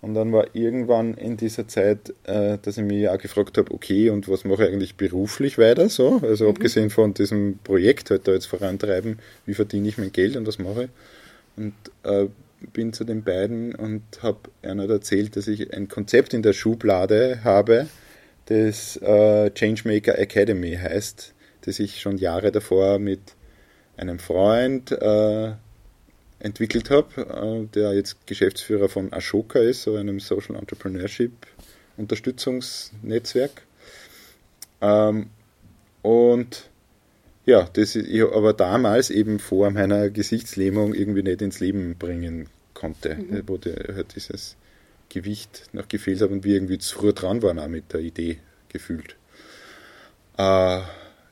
S2: Und dann war irgendwann in dieser Zeit, äh, dass ich mich auch gefragt habe, okay, und was mache ich eigentlich beruflich weiter so? Also mhm. abgesehen von diesem Projekt halt da jetzt vorantreiben, wie verdiene ich mein Geld und was mache ich? Und äh, bin zu den beiden und habe einer erzählt, dass ich ein Konzept in der Schublade habe, das äh, Changemaker Academy heißt, das ich schon Jahre davor mit einem Freund äh, entwickelt habe, äh, der jetzt Geschäftsführer von Ashoka ist, so einem Social Entrepreneurship Unterstützungsnetzwerk. Ähm, und ja, das ich aber damals eben vor meiner Gesichtslähmung irgendwie nicht ins Leben bringen konnte, mhm. wo die, halt dieses Gewicht noch gefehlt hat und wir irgendwie zu früh dran waren auch mit der Idee gefühlt. Äh,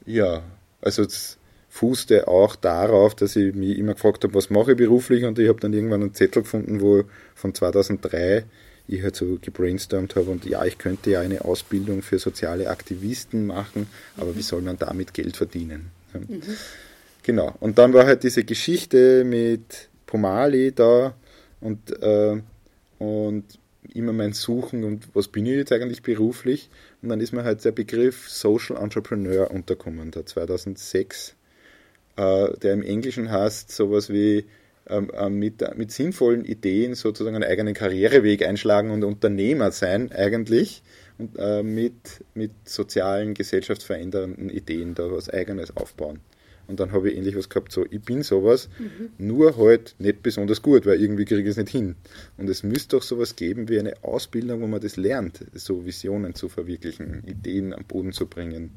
S2: ja, also es fußte auch darauf, dass ich mich immer gefragt habe, was mache ich beruflich und ich habe dann irgendwann einen Zettel gefunden, wo von 2003 ich halt so gebrainstormt habe und ja, ich könnte ja eine Ausbildung für soziale Aktivisten machen, aber mhm. wie soll man damit Geld verdienen? Mhm. Genau. Und dann war halt diese Geschichte mit Pomali da und, äh, und immer mein Suchen und was bin ich jetzt eigentlich beruflich. Und dann ist mir halt der Begriff Social Entrepreneur unterkommen, da 2006, äh, der im Englischen heißt sowas wie ähm, äh, mit, mit sinnvollen Ideen sozusagen einen eigenen Karriereweg einschlagen und Unternehmer sein eigentlich und äh, mit, mit sozialen, gesellschaftsverändernden Ideen da was eigenes aufbauen. Und dann habe ich ähnlich was gehabt, so, ich bin sowas, mhm. nur halt nicht besonders gut, weil irgendwie kriege ich es nicht hin. Und es müsste doch sowas geben wie eine Ausbildung, wo man das lernt, so Visionen zu verwirklichen, Ideen am Boden zu bringen,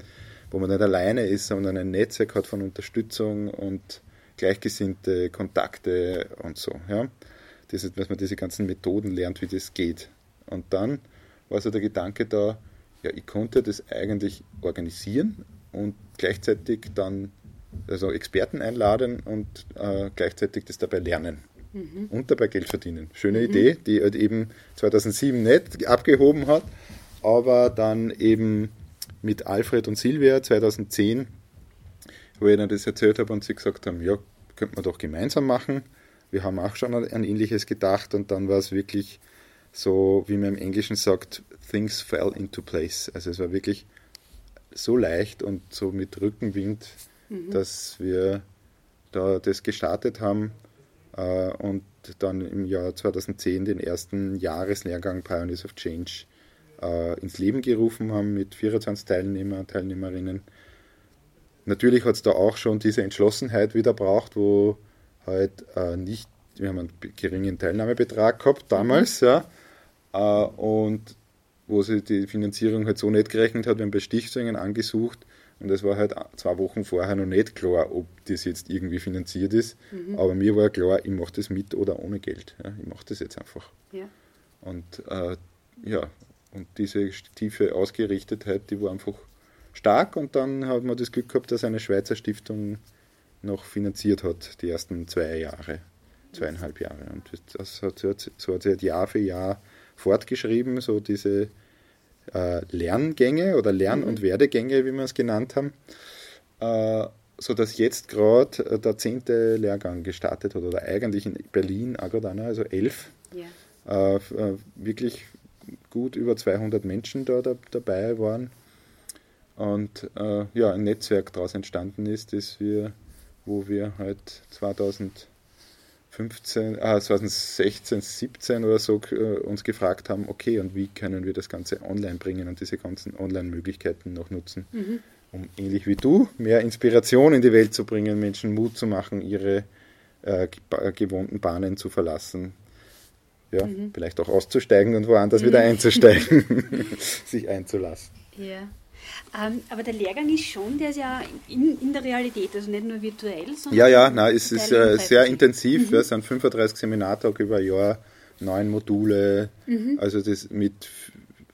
S2: wo man nicht alleine ist, sondern ein Netzwerk hat von Unterstützung und gleichgesinnte Kontakte und so. Ja? Das ist, dass man diese ganzen Methoden lernt, wie das geht. Und dann war so der Gedanke da, ja, ich konnte das eigentlich organisieren und gleichzeitig dann also Experten einladen und äh, gleichzeitig das dabei lernen. Mhm. Und dabei Geld verdienen. Schöne mhm. Idee, die halt eben 2007 nicht abgehoben hat, aber dann eben mit Alfred und Silvia 2010, wo ich ihnen das erzählt habe und sie gesagt haben, ja, könnte man doch gemeinsam machen. Wir haben auch schon an ähnliches gedacht und dann war es wirklich so, wie man im Englischen sagt, things fell into place. Also es war wirklich so leicht und so mit Rückenwind mhm. dass wir da das gestartet haben äh, und dann im Jahr 2010 den ersten Jahreslehrgang Pioneers of Change äh, ins Leben gerufen haben mit 24 Teilnehmer, Teilnehmerinnen. Natürlich hat es da auch schon diese Entschlossenheit wieder braucht, wo halt äh, nicht, wir haben einen geringen Teilnahmebetrag gehabt damals, mhm. ja, äh, und wo sie die Finanzierung halt so nicht gerechnet hat, wir haben bei Stiftungen angesucht und es war halt zwei Wochen vorher noch nicht klar, ob das jetzt irgendwie finanziert ist. Mhm. Aber mir war klar, ich mache das mit oder ohne Geld. Ja, ich mache das jetzt einfach. Ja. Und äh, ja, und diese tiefe Ausgerichtetheit, die war einfach stark. Und dann hat man das Glück gehabt, dass eine Schweizer Stiftung noch finanziert hat, die ersten zwei Jahre, zweieinhalb Jahre. Und das hat, so hat sich halt Jahr für Jahr fortgeschrieben, so diese äh, Lerngänge oder Lern- mhm. und Werdegänge, wie wir es genannt haben, äh, sodass jetzt gerade äh, der zehnte Lehrgang gestartet hat oder eigentlich in Berlin, Agadana, also elf, ja. Äh, äh, wirklich gut über 200 Menschen da, da dabei waren und äh, ja, ein Netzwerk daraus entstanden ist, das wir, wo wir halt 2000 15, ah, 2016, 17 oder so äh, uns gefragt haben, okay, und wie können wir das Ganze online bringen und diese ganzen Online-Möglichkeiten noch nutzen, mhm. um ähnlich wie du mehr Inspiration in die Welt zu bringen, Menschen Mut zu machen, ihre äh, gewohnten Bahnen zu verlassen, ja, mhm. vielleicht auch auszusteigen und woanders mhm. wieder einzusteigen, sich einzulassen.
S1: Ja. Ähm, aber der Lehrgang ist schon, der ist ja in, in der Realität, also nicht nur virtuell, sondern.
S2: Ja, ja, nein, es ist äh, sehr intensiv. Mhm. Es sind 35 Seminartage über ein Jahr, neun Module, mhm. also das mit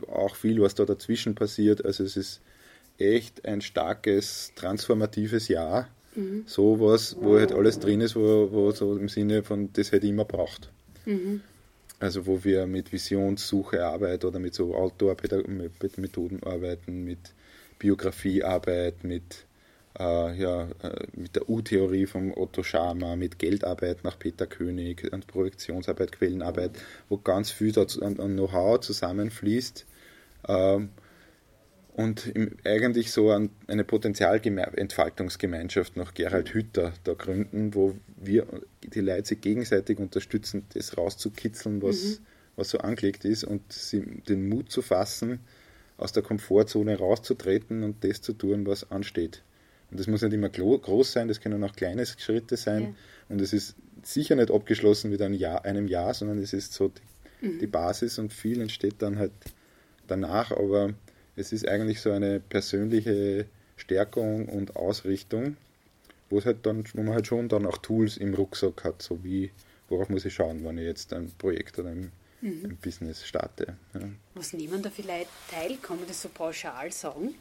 S2: auch viel, was da dazwischen passiert. Also es ist echt ein starkes, transformatives Jahr. Mhm. So was, wo halt alles drin ist, wo, wo so im Sinne von, das hätte ich immer braucht. Mhm. Also wo wir mit Visionssuche arbeiten oder mit so Outdoor-Methoden arbeiten, mit Biografiearbeit, mit äh, ja, äh, mit der U-Theorie von Otto Scharmer, mit Geldarbeit nach Peter König und Projektionsarbeit, Quellenarbeit, wo ganz viel an, an Know-how zusammenfließt. Ähm, und im, eigentlich so an eine Potenzialentfaltungsgemeinschaft nach Gerald Hütter da gründen, wo wir die Leute sich gegenseitig unterstützen, das rauszukitzeln, was, mhm. was so angelegt ist und sie, den Mut zu fassen, aus der Komfortzone rauszutreten und das zu tun, was ansteht. Und das muss nicht immer groß sein, das können auch kleine Schritte sein. Ja. Und es ist sicher nicht abgeschlossen mit einem Jahr, einem Jahr sondern es ist so die, mhm. die Basis und viel entsteht dann halt danach. Aber es ist eigentlich so eine persönliche Stärkung und Ausrichtung, wo, es halt dann, wo man halt schon dann auch Tools im Rucksack hat, so wie, worauf muss ich schauen, wenn ich jetzt ein Projekt oder ein, mhm. ein Business starte.
S1: Ja. Was nehmen da vielleicht teil? Kann man das so pauschal sagen?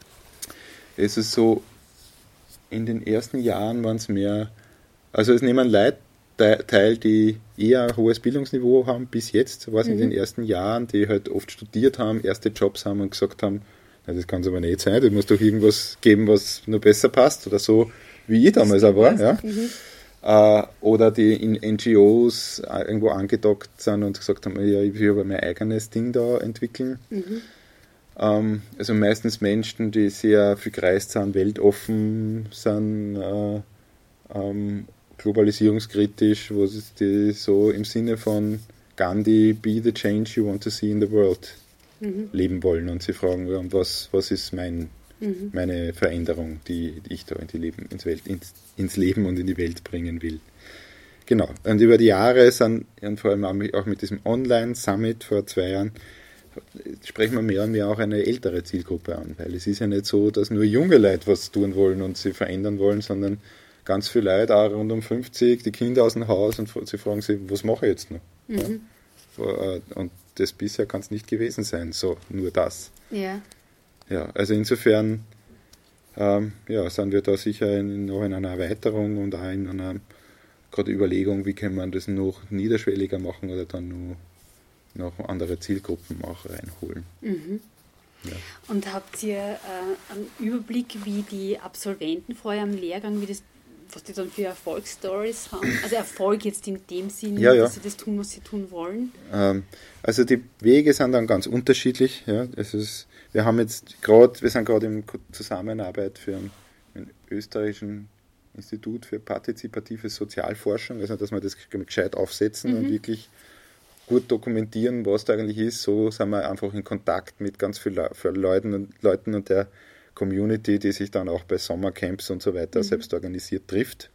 S2: Es ist so, in den ersten Jahren waren es mehr, also es nehmen Leute teil, die eher ein hohes Bildungsniveau haben bis jetzt, war es mhm. in den ersten Jahren, die halt oft studiert haben, erste Jobs haben und gesagt haben, na, das kann es aber nicht sein, du musst doch irgendwas geben, was nur besser passt oder so, wie ich damals auch war. Ja. Mhm. Äh, oder die in NGOs äh, irgendwo angedockt sind und gesagt haben, ja, ich will aber mein eigenes Ding da entwickeln. Mhm. Ähm, also meistens Menschen, die sehr viel gereist sind, weltoffen sind, äh, ähm, globalisierungskritisch, wo die so im Sinne von Gandhi, be the change you want to see in the world mhm. leben wollen und sie fragen, was, was ist mein, mhm. meine Veränderung, die, die, ich da in die Leben, ins, Welt, ins, ins Leben und in die Welt bringen will. Genau. Und über die Jahre sind, und vor allem auch mit diesem Online-Summit vor zwei Jahren, sprechen wir mehr und mehr auch eine ältere Zielgruppe an, weil es ist ja nicht so, dass nur junge Leute was tun wollen und sie verändern wollen, sondern ganz viele Leute, auch rund um 50, die Kinder aus dem Haus und sie fragen sich, was mache ich jetzt noch? Mhm. Ja? Äh, und das bisher kann es nicht gewesen sein, so nur das.
S1: Ja.
S2: Ja, also insofern ähm, ja, sind wir da sicher in, noch in einer Erweiterung und auch in einer gerade Überlegung, wie kann man das noch niederschwelliger machen oder dann nur noch andere Zielgruppen auch reinholen.
S1: Mhm. Ja. Und habt ihr äh, einen Überblick, wie die Absolventen vor eurem Lehrgang, wie das, was die dann für Erfolgsstories haben? Also Erfolg jetzt in dem Sinne, ja, ja. dass sie das tun, was sie tun wollen?
S2: Ähm, also die Wege sind dann ganz unterschiedlich. Ja. Es ist, wir haben jetzt gerade, wir sind gerade in Zusammenarbeit für einen, einen österreichischen Institut für partizipative Sozialforschung, also dass wir das gescheit aufsetzen mhm. und wirklich gut dokumentieren, was da eigentlich ist. So sind wir einfach in Kontakt mit ganz vielen Leuten und, Leuten und der Community, die sich dann auch bei Sommercamps und so weiter mhm. selbst organisiert trifft.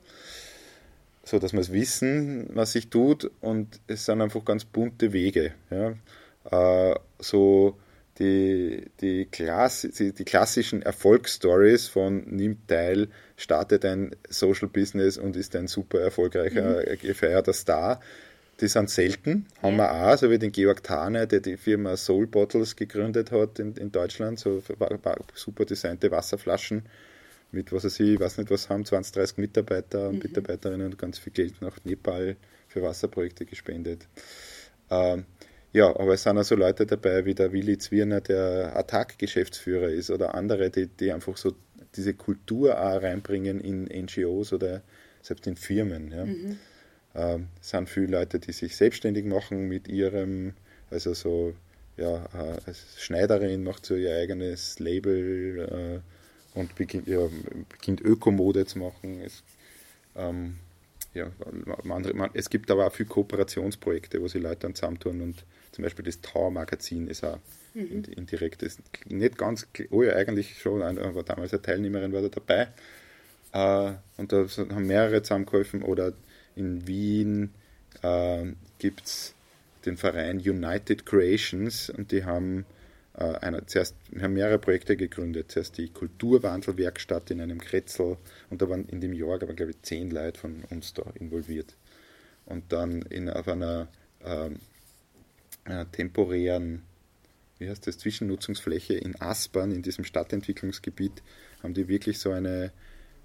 S2: So dass wir es wissen, was sich tut und es sind einfach ganz bunte Wege. Ja. Äh, so die, die, Klass, die, die klassischen Erfolgsstories von nimmt teil, startet ein Social Business und ist ein super erfolgreicher, mhm. gefeierter Star die sind selten, haben wir auch, so wie den Georg Thane, der die Firma Soul Bottles gegründet hat in, in Deutschland, so super designte Wasserflaschen mit, was weiß ich, ich weiß nicht was haben, 20, 30 Mitarbeiter und mhm. Mitarbeiterinnen und ganz viel Geld nach Nepal für Wasserprojekte gespendet. Ähm, ja, aber es sind auch so Leute dabei wie der Willi Zwirner, der Attac-Geschäftsführer ist oder andere, die, die einfach so diese Kultur auch reinbringen in NGOs oder selbst in Firmen. Ja. Mhm. Ähm, es sind viele Leute, die sich selbstständig machen mit ihrem, also so, ja, äh, als Schneiderin macht so ihr eigenes Label äh, und beginnt, ja, beginnt Ökomode zu machen. Es, ähm, ja, man, man, es gibt aber auch viele Kooperationsprojekte, wo sie Leute dann zusammentun und zum Beispiel das Tau-Magazin ist auch mhm. indirekt, ist nicht ganz, oh ja, eigentlich schon, aber damals eine Teilnehmerin war da dabei äh, und da haben mehrere zusammengeholfen oder in Wien äh, gibt es den Verein United Creations und die haben äh, eine, zuerst haben mehrere Projekte gegründet. Zuerst die Kulturwandelwerkstatt in einem Kretzel und da waren in dem Jahr, aber glaube ich, zehn Leute von uns da involviert. Und dann in, auf einer, äh, einer temporären wie heißt das, Zwischennutzungsfläche in Aspern, in diesem Stadtentwicklungsgebiet, haben die wirklich so eine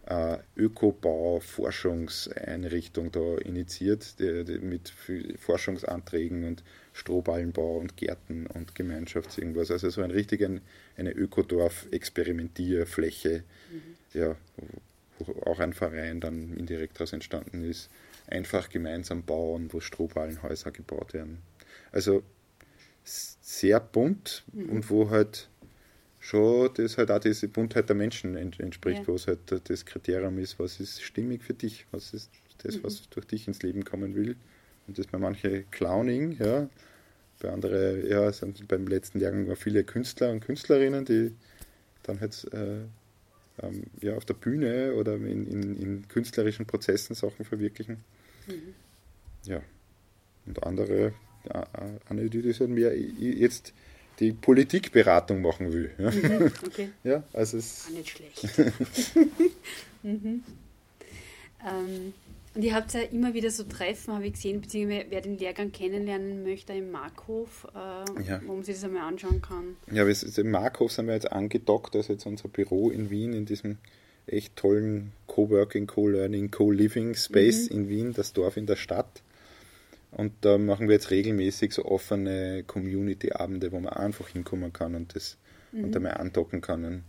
S2: äh, Ökobau-Forschungseinrichtung da initiiert, die, die mit Forschungsanträgen und Strohballenbau und Gärten und Gemeinschafts irgendwas. Also so ein richtig ein, eine Ökodorf-Experimentierfläche, mhm. ja, wo auch ein Verein dann indirekt daraus entstanden ist, einfach gemeinsam bauen, wo Strohballenhäuser gebaut werden. Also sehr bunt mhm. und wo halt schon das halt auch diese Buntheit der Menschen entspricht, ja. wo es halt das Kriterium ist, was ist stimmig für dich, was ist das, was mhm. durch dich ins Leben kommen will. Und das bei manchen Clowning, ja, bei anderen, ja, sind beim letzten Jahrgang viele Künstler und Künstlerinnen, die dann halt äh, ähm, ja, auf der Bühne oder in, in, in, künstlerischen Prozessen Sachen verwirklichen. Mhm. Ja. Und andere, eine, die das halt mehr jetzt die Politikberatung machen will. Ja, mhm, okay. ja also es.
S1: Auch nicht schlecht. mhm. ähm, und ihr habt ja immer wieder so Treffen, habe ich gesehen, beziehungsweise wer den Lehrgang kennenlernen möchte im Markhof, äh, ja. wo man sich das einmal anschauen kann.
S2: Ja, im Markhof sind wir jetzt angedockt, also jetzt unser Büro in Wien, in diesem echt tollen Coworking, Co-Learning, Co-Living Space mhm. in Wien, das Dorf in der Stadt. Und da machen wir jetzt regelmäßig so offene Community-Abende, wo man einfach hinkommen kann und das mhm. und einmal andocken kann an,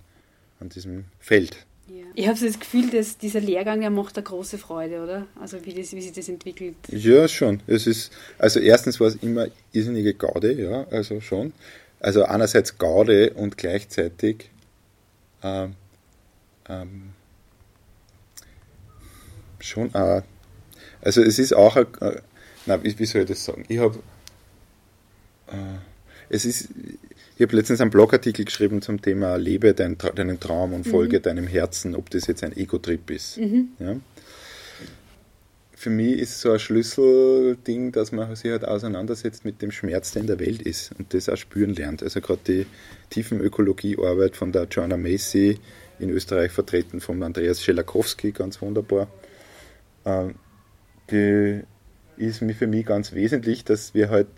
S2: an diesem Feld.
S1: Ja. Ich habe so das Gefühl, dass dieser Lehrgang, der macht eine große Freude, oder? Also wie, das, wie sich das entwickelt.
S2: Ja, schon. Es ist, also erstens war es immer irrsinnige Gaude, ja, also schon. Also einerseits Gaude und gleichzeitig ähm, ähm, schon auch, also es ist auch, ein, wie, wie soll ich das sagen? Ich habe, äh, es ist, ich habe letztens einen Blogartikel geschrieben zum Thema Lebe dein, deinen Traum und folge mhm. deinem Herzen, ob das jetzt ein Ego-Trip ist. Mhm. Ja? Für mich ist so ein Schlüsselding, dass man sich halt auseinandersetzt mit dem Schmerz, der in der Welt ist und das auch spüren lernt. Also gerade die Tiefenökologiearbeit von der Joanna Macy in Österreich vertreten, von Andreas Schelakowski, ganz wunderbar. Ähm, die ist für mich ganz wesentlich, dass wir halt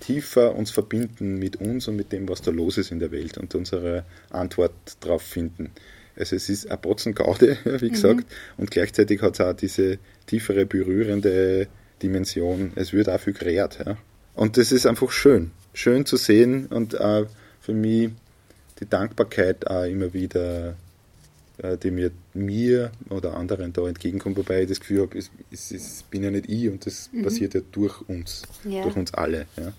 S2: tiefer uns verbinden mit uns und mit dem, was da los ist in der Welt und unsere Antwort darauf finden. Also es ist ein Botzengaude, wie gesagt, mhm. und gleichzeitig hat es auch diese tiefere, berührende Dimension. Es wird auch viel gerät. Ja. Und das ist einfach schön. Schön zu sehen und auch für mich die Dankbarkeit auch immer wieder die mir, mir oder anderen da entgegenkommt, wobei ich das Gefühl habe, es, es, es bin ja nicht ich und das mhm. passiert ja durch uns, ja. durch uns alle. Ja.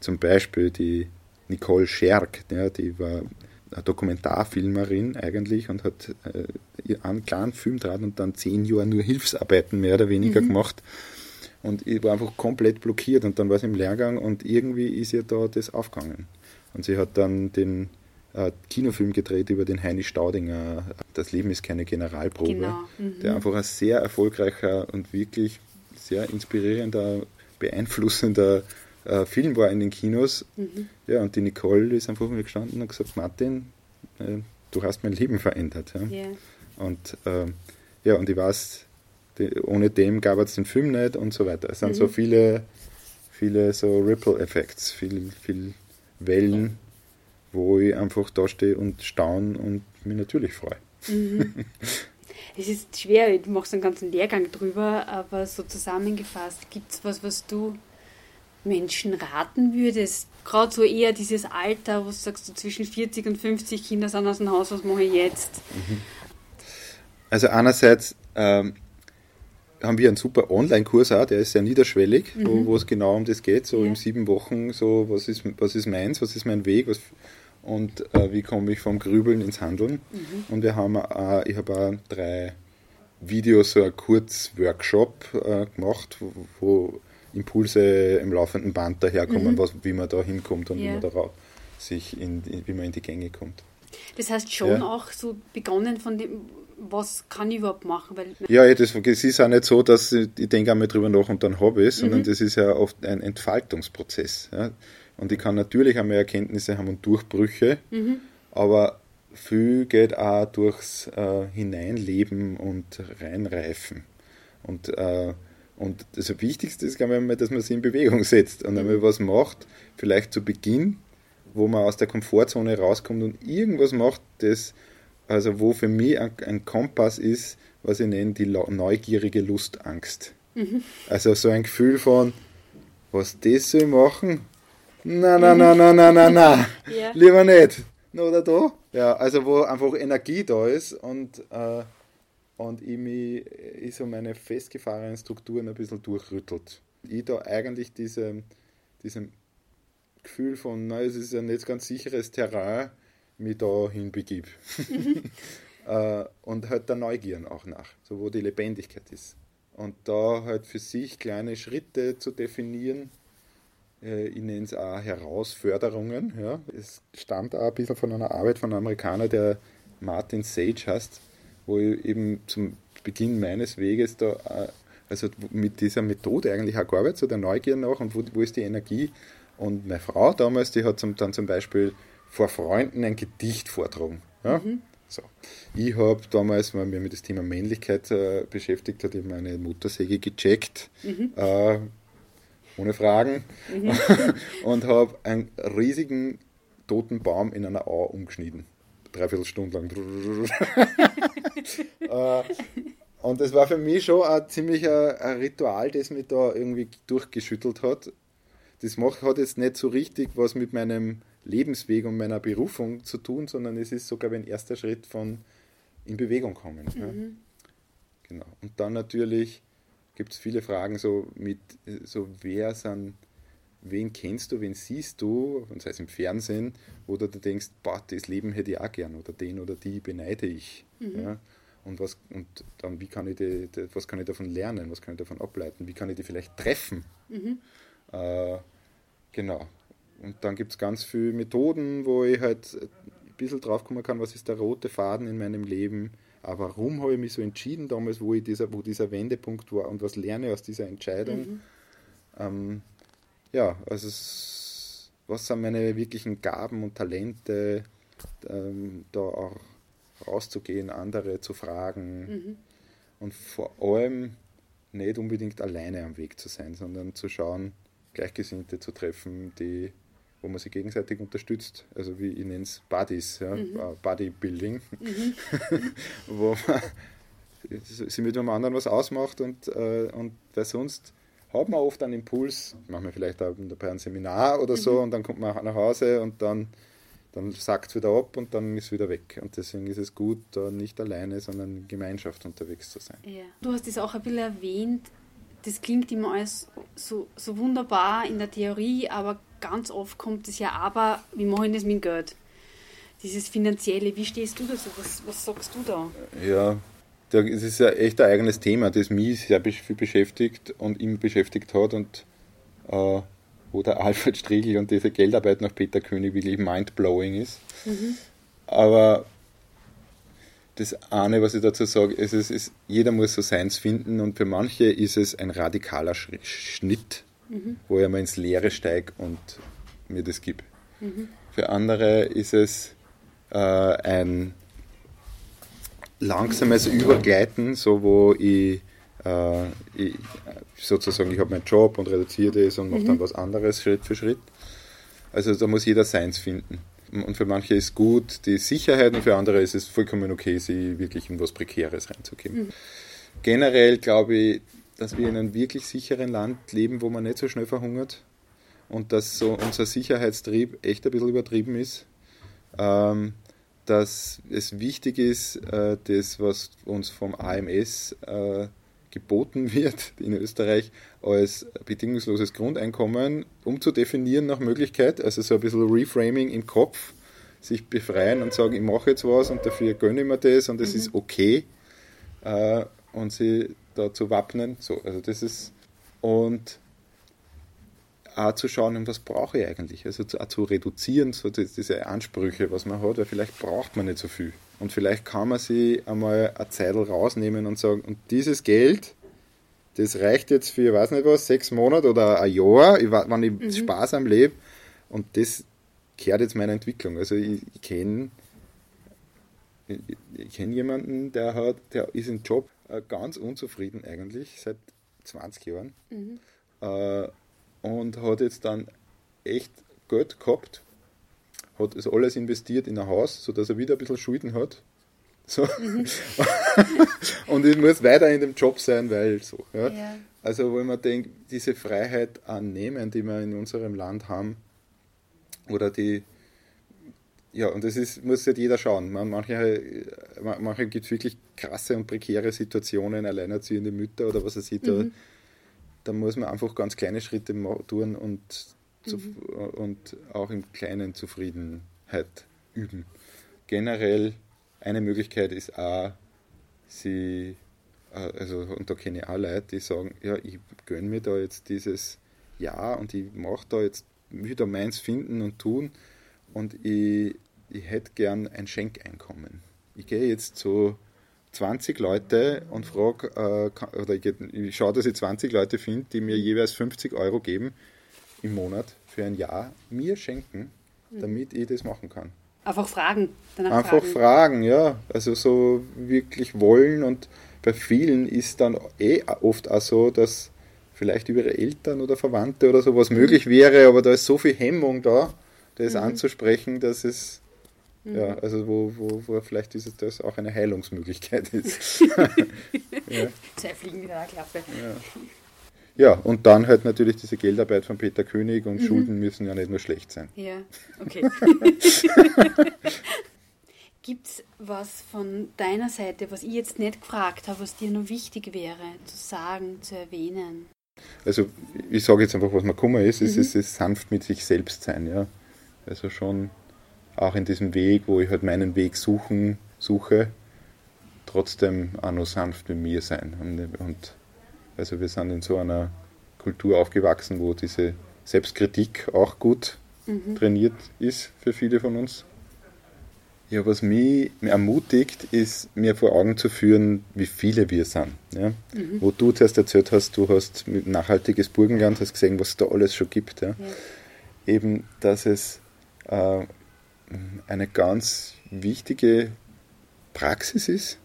S2: Zum Beispiel die Nicole Scherk, ja, die war eine Dokumentarfilmerin eigentlich und hat äh, einen kleinen Film dran und dann zehn Jahre nur Hilfsarbeiten mehr oder weniger mhm. gemacht. Und ich war einfach komplett blockiert und dann war sie im Lehrgang und irgendwie ist ihr da das aufgegangen. Und sie hat dann den äh, Kinofilm gedreht über den Heini Staudinger. Das Leben ist keine Generalprobe. Genau. Mhm. Der einfach ein sehr erfolgreicher und wirklich sehr inspirierender, beeinflussender äh, Film war in den Kinos. Mhm. Ja, und die Nicole ist einfach mir gestanden und gesagt, Martin, äh, du hast mein Leben verändert. Ja. Yeah. Und äh, ja, und ich weiß, die, ohne dem gab es den Film nicht und so weiter. Es sind mhm. so viele, viele so Ripple-Effekts, viel, viel Wellen, wo ich einfach da stehe und staune und mich natürlich freue. Mhm.
S1: Es ist schwer, du machst einen ganzen Lehrgang drüber, aber so zusammengefasst, gibt es was, was du Menschen raten würdest? Gerade so eher dieses Alter, wo du sagst, so zwischen 40 und 50 Kinder sind aus dem Haus, was mache ich jetzt? Mhm.
S2: Also einerseits ähm, haben wir einen super Online-Kurs auch, der ist sehr niederschwellig, mhm. wo, es genau um das geht, so ja. in sieben Wochen, so was ist, was ist meins, was ist mein Weg, was, und äh, wie komme ich vom Grübeln ins Handeln. Mhm. Und wir haben auch, ich habe drei Videos, so ein Kurzworkshop äh, gemacht, wo, wo, Impulse im laufenden Band daherkommen, mhm. was, wie man da hinkommt und ja. wie man darauf sich in, wie man in die Gänge kommt.
S1: Das heißt schon ja. auch so begonnen von dem, was kann ich überhaupt machen? Weil
S2: ja, das, es ist auch nicht so, dass ich, ich denke einmal drüber nach und dann habe ich es, sondern mhm. das ist ja oft ein Entfaltungsprozess. Ja. Und ich kann natürlich einmal Erkenntnisse haben und Durchbrüche, mhm. aber viel geht auch durchs äh, Hineinleben und Reinreifen. Und, äh, und das Wichtigste ist, glaube ich, dass man sich in Bewegung setzt und einmal was macht, vielleicht zu Beginn, wo man aus der Komfortzone rauskommt und irgendwas macht, das, also wo für mich ein, ein Kompass ist, was ich nenne, die neugierige Lustangst. Mhm. Also so ein Gefühl von, was das soll machen, na, na, na, na, na, na, na. Ja. Lieber nicht. Oder da? Ja, also wo einfach Energie da ist und, äh, und ich, mich, ich so meine festgefahrenen Strukturen ein bisschen durchrüttelt. Ich da eigentlich diese, diesem Gefühl von, na, es ist ein nicht ganz sicheres Terrain, mich da hinbegib. Mhm. äh, und halt der Neugier auch nach, so wo die Lebendigkeit ist. Und da halt für sich kleine Schritte zu definieren, äh, ich nenne es auch Herausforderungen. Ja. Es stammt auch ein bisschen von einer Arbeit von einem Amerikaner, der Martin Sage heißt, wo ich eben zum Beginn meines Weges da äh, also mit dieser Methode eigentlich auch gearbeitet, so der Neugier nach und wo, wo ist die Energie. Und meine Frau damals, die hat zum, dann zum Beispiel vor Freunden ein Gedicht vortragen. Ja? Mhm. So. Ich habe damals, weil mir mit das Thema Männlichkeit äh, beschäftigt hat, eben eine Motorsäge gecheckt, mhm. äh, ohne Fragen, mhm. und habe einen riesigen toten Baum in einer Au umgeschnitten. Dreiviertel Stunde lang. äh, und das war für mich schon ein ziemlich ein Ritual, das mich da irgendwie durchgeschüttelt hat. Das macht, hat jetzt nicht so richtig was mit meinem Lebensweg und meiner Berufung zu tun, sondern es ist sogar ein erster Schritt von in Bewegung kommen. Mhm. Ja. Genau. Und dann natürlich gibt es viele Fragen so mit so wer sind, wen kennst du, wen siehst du, und sei es im Fernsehen, wo du denkst, boah, das Leben hätte ich auch gern oder den oder die beneide ich. Mhm. Ja. Und was und dann wie kann ich die, die, was kann ich davon lernen, was kann ich davon ableiten, wie kann ich die vielleicht treffen? Mhm. Äh, genau. Und dann gibt es ganz viele Methoden, wo ich halt ein bisschen drauf kommen kann, was ist der rote Faden in meinem Leben. Aber warum habe ich mich so entschieden damals, wo, ich dieser, wo dieser Wendepunkt war und was lerne aus dieser Entscheidung? Mhm. Ähm, ja, also es, was sind meine wirklichen Gaben und Talente, ähm, da auch rauszugehen, andere zu fragen mhm. und vor allem nicht unbedingt alleine am Weg zu sein, sondern zu schauen, Gleichgesinnte zu treffen, die wo man sich gegenseitig unterstützt. Also wie ich nenne es Buddies, ja, mhm. Äh, Bodybuilding, mhm. wo man sich mit einem anderen was ausmacht und, äh, und weil sonst hat man oft einen Impuls, machen wir vielleicht auch bei einem Seminar oder so mhm. und dann kommt man nach Hause und dann, dann sackt es wieder ab und dann ist es wieder weg. Und deswegen ist es gut, da nicht alleine, sondern in Gemeinschaft unterwegs zu sein.
S1: Ja. Du hast es auch ein bisschen erwähnt, das klingt immer alles so, so wunderbar in der Theorie, aber ganz oft kommt es ja aber, wie mache ich das mit dem Geld? Dieses Finanzielle, wie stehst du dazu? Was, was sagst du da?
S2: Ja, es ist ja echt ein eigenes Thema, das mich sehr viel beschäftigt und immer beschäftigt hat und äh, wo der Alfred Striegel und diese Geldarbeit nach Peter König wirklich mindblowing ist. Mhm. Aber das eine, was ich dazu sage, ist, es ist, jeder muss so seins finden und für manche ist es ein radikaler Schnitt, mhm. wo ich mal ins Leere steige und mir das gebe. Mhm. Für andere ist es äh, ein langsames Übergleiten, so wo ich, äh, ich sozusagen, ich habe meinen Job und reduziere das und mache mhm. dann was anderes Schritt für Schritt. Also da muss jeder seins finden. Und für manche ist gut die Sicherheit und für andere ist es vollkommen okay, sie wirklich in was Prekäres reinzugeben. Mhm. Generell glaube ich, dass wir in einem wirklich sicheren Land leben, wo man nicht so schnell verhungert und dass so unser Sicherheitstrieb echt ein bisschen übertrieben ist. Ähm, dass es wichtig ist, äh, das, was uns vom AMS äh, geboten wird in Österreich als bedingungsloses Grundeinkommen umzudefinieren nach Möglichkeit, also so ein bisschen Reframing im Kopf, sich befreien und sagen, ich mache jetzt was und dafür gönne ich mir das und es mhm. ist okay äh, und sie da zu wappnen. So, also das ist und auch zu schauen, was brauche ich eigentlich, also zu, auch zu reduzieren, so diese Ansprüche, was man hat, weil vielleicht braucht man nicht so viel. Und vielleicht kann man sich einmal eine Zeit rausnehmen und sagen, und dieses Geld, das reicht jetzt für, ich weiß nicht was, sechs Monate oder ein Jahr, wenn ich mhm. sparsam lebe. Und das kehrt jetzt meiner Entwicklung. Also ich, ich kenne ich, ich kenn jemanden, der hat, der ist im Job äh, ganz unzufrieden eigentlich, seit 20 Jahren. Mhm. Äh, und hat jetzt dann echt Geld gehabt hat es alles investiert in ein Haus, sodass er wieder ein bisschen Schulden hat. So. Mhm. und ich muss weiter in dem Job sein, weil so. Ja. ja. Also, wo man denkt, diese Freiheit annehmen, die wir in unserem Land haben, oder die, ja, und das ist, muss halt jeder schauen. Man, manche manche gibt es wirklich krasse und prekäre Situationen, alleinerziehende Mütter oder was er sieht. Mhm. Da, da muss man einfach ganz kleine Schritte tun und, mhm. und auch im Kleinen Zufriedenheit üben. Generell eine Möglichkeit ist auch, sie, äh, also, und da kenne ich auch Leute, die sagen, ja, ich gönne mir da jetzt dieses Jahr und ich mache da jetzt wieder meins finden und tun und ich, ich hätte gern ein Schenkeinkommen. Ich gehe jetzt zu 20 Leute und frage, äh, oder ich, ich schaue, dass ich 20 Leute finde, die mir jeweils 50 Euro geben im Monat für ein Jahr, mir schenken, mhm. damit ich das machen kann.
S1: Einfach fragen.
S2: Einfach fragen. fragen, ja. Also so wirklich wollen und bei vielen ist dann eh oft auch so, dass vielleicht über ihre Eltern oder Verwandte oder sowas mhm. möglich wäre, aber da ist so viel Hemmung da, das mhm. anzusprechen, dass es Mhm. Ja, also wo, wo, wo vielleicht ist das auch eine Heilungsmöglichkeit ist.
S1: ja. Zwei Fliegen mit einer Klappe.
S2: Ja. Ja, und dann halt natürlich diese Geldarbeit von Peter König und mhm. Schulden müssen ja nicht nur schlecht sein.
S1: Ja, okay. Gibt es was von deiner Seite, was ich jetzt nicht gefragt habe, was dir noch wichtig wäre zu sagen, zu erwähnen?
S2: Also ich sage jetzt einfach, was mir Kummer ist, mhm. ist, ist, ist sanft mit sich selbst sein, ja. Also schon auch in diesem Weg, wo ich halt meinen Weg suchen, suche, trotzdem auch noch sanft mit mir sein. Und, und also wir sind in so einer Kultur aufgewachsen, wo diese Selbstkritik auch gut mhm. trainiert ist für viele von uns. Ja, was mich ermutigt, ist mir vor Augen zu führen, wie viele wir sind. Ja? Mhm. Wo du zuerst erzählt hast, du hast mit nachhaltiges Burgenland, hast gesehen, was es da alles schon gibt. Ja? ja. Eben, dass es äh, eine ganz wichtige Praxis ist,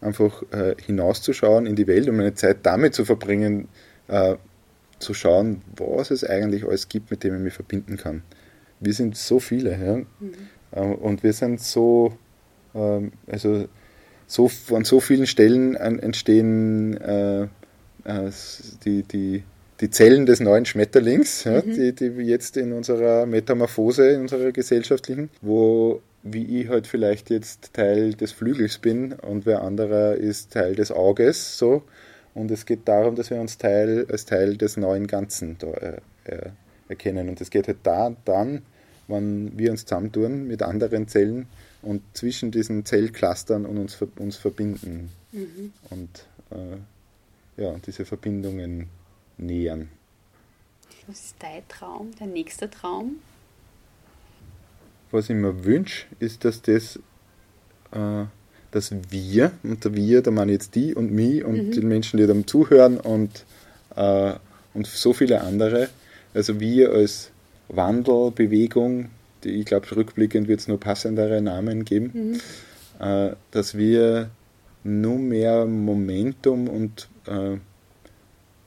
S2: einfach äh, hinauszuschauen in die Welt und meine Zeit damit zu verbringen, äh, zu schauen, was es eigentlich alles gibt, mit dem ich mich verbinden kann. Wir sind so viele ja? Mhm. Äh, und wir sind so, ähm, also so von so vielen Stellen entstehen äh, äh, die, die die Zellen des neuen Schmetterlings, ja, mhm. die, die jetzt in unserer Metamorphose, in unserer gesellschaftlichen, wo wie ich halt vielleicht jetzt Teil des Flügels bin und wer anderer ist Teil des Auges, so. Und es geht darum, dass wir uns Teil, als Teil des neuen Ganzen da, äh, äh, erkennen. Und es geht halt da dann, wenn wir uns zusammentun mit anderen Zellen und zwischen diesen Zellclustern und uns, uns verbinden. Mhm. Und äh, ja, diese Verbindungen nähern.
S1: Was ist dein Traum, dein nächster Traum?
S2: Was ich mir wünsche, ist, dass das, äh, dass wir, und wir, da meine ich jetzt die und mich und mhm. die Menschen, die dann zuhören und, äh, und so viele andere, also wir als Wandelbewegung, die, ich glaube, rückblickend wird es nur passendere Namen geben, mhm. äh, dass wir nur mehr Momentum und äh,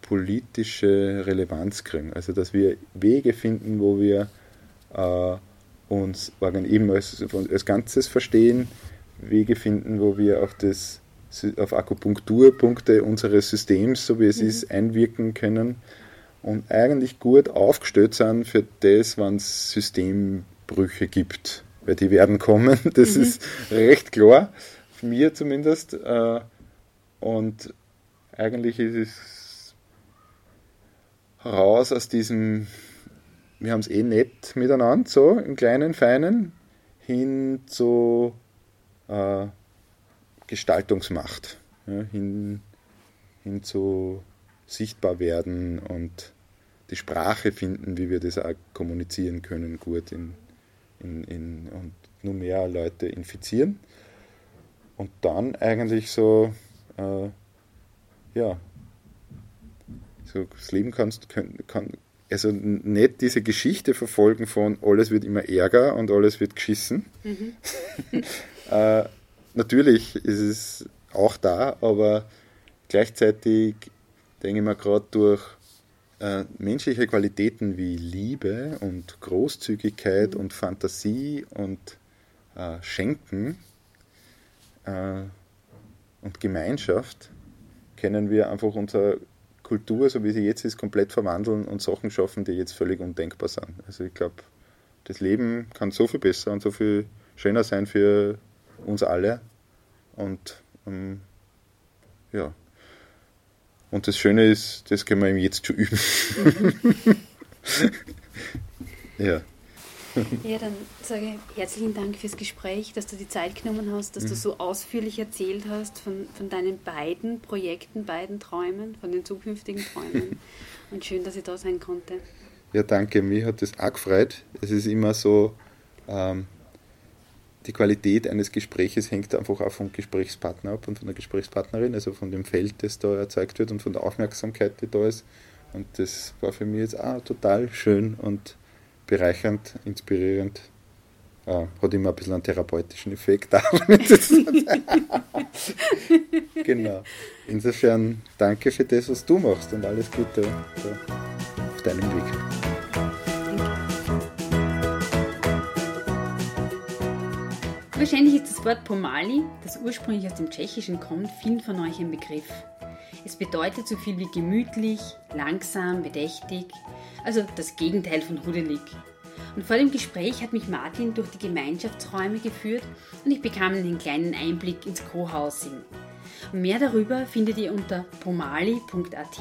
S2: politische Relevanz kriegen. Also dass wir Wege finden, wo wir äh, uns eben als, als Ganzes verstehen, Wege finden, wo wir auf, das, auf Akupunkturpunkte unseres Systems, so wie es mhm. ist, einwirken können und eigentlich gut aufgestellt sind für das, wenn es Systembrüche gibt. Weil die werden kommen, das mhm. ist recht klar, mir zumindest. Äh, und eigentlich ist es raus aus diesem, wir haben es eh nett miteinander, so im kleinen, feinen, hin zu äh, Gestaltungsmacht, ja, hin, hin zu sichtbar werden und die Sprache finden, wie wir das auch kommunizieren können, gut in, in, in, und nur mehr Leute infizieren. Und dann eigentlich so, äh, ja, so das Leben kannst, kann, kann, also nicht diese Geschichte verfolgen von alles wird immer ärger und alles wird geschissen. Mhm. äh, natürlich ist es auch da, aber gleichzeitig denke ich mir gerade durch äh, menschliche Qualitäten wie Liebe und Großzügigkeit mhm. und Fantasie und äh, Schenken äh, und Gemeinschaft können wir einfach unser Kultur, so wie sie jetzt ist, komplett verwandeln und Sachen schaffen, die jetzt völlig undenkbar sind. Also ich glaube, das Leben kann so viel besser und so viel schöner sein für uns alle. Und ähm, ja. Und das Schöne ist, das können wir ihm jetzt schon üben.
S1: ja. Ja, dann sage ich herzlichen Dank fürs Gespräch, dass du die Zeit genommen hast, dass mhm. du so ausführlich erzählt hast von, von deinen beiden Projekten, beiden Träumen, von den zukünftigen Träumen. Und schön, dass ich da sein konnte.
S2: Ja, danke. Mich hat das auch gefreut. Es ist immer so, ähm, die Qualität eines Gespräches hängt einfach auch vom Gesprächspartner ab und von der Gesprächspartnerin, also von dem Feld, das da erzeugt wird und von der Aufmerksamkeit, die da ist. Und das war für mich jetzt auch total schön und bereichernd, inspirierend. Ja, hat immer ein bisschen einen therapeutischen Effekt. genau. Insofern danke für das, was du machst und alles Gute auf deinem Weg.
S1: Wahrscheinlich ist das Wort Pomali, das ursprünglich aus dem Tschechischen kommt, vielen von euch ein Begriff. Es bedeutet so viel wie gemütlich, langsam, bedächtig, also das Gegenteil von hudelig. Und vor dem Gespräch hat mich Martin durch die Gemeinschaftsräume geführt und ich bekam einen kleinen Einblick ins Co-Housing. Mehr darüber findet ihr unter pomali.at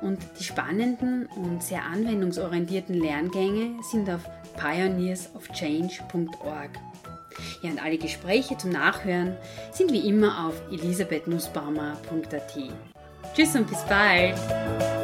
S1: und die spannenden und sehr anwendungsorientierten Lerngänge sind auf pioneersofchange.org. Ja, und alle Gespräche zum Nachhören sind wie immer auf elisabethnussbaumer.at. Tschüss und bis bald!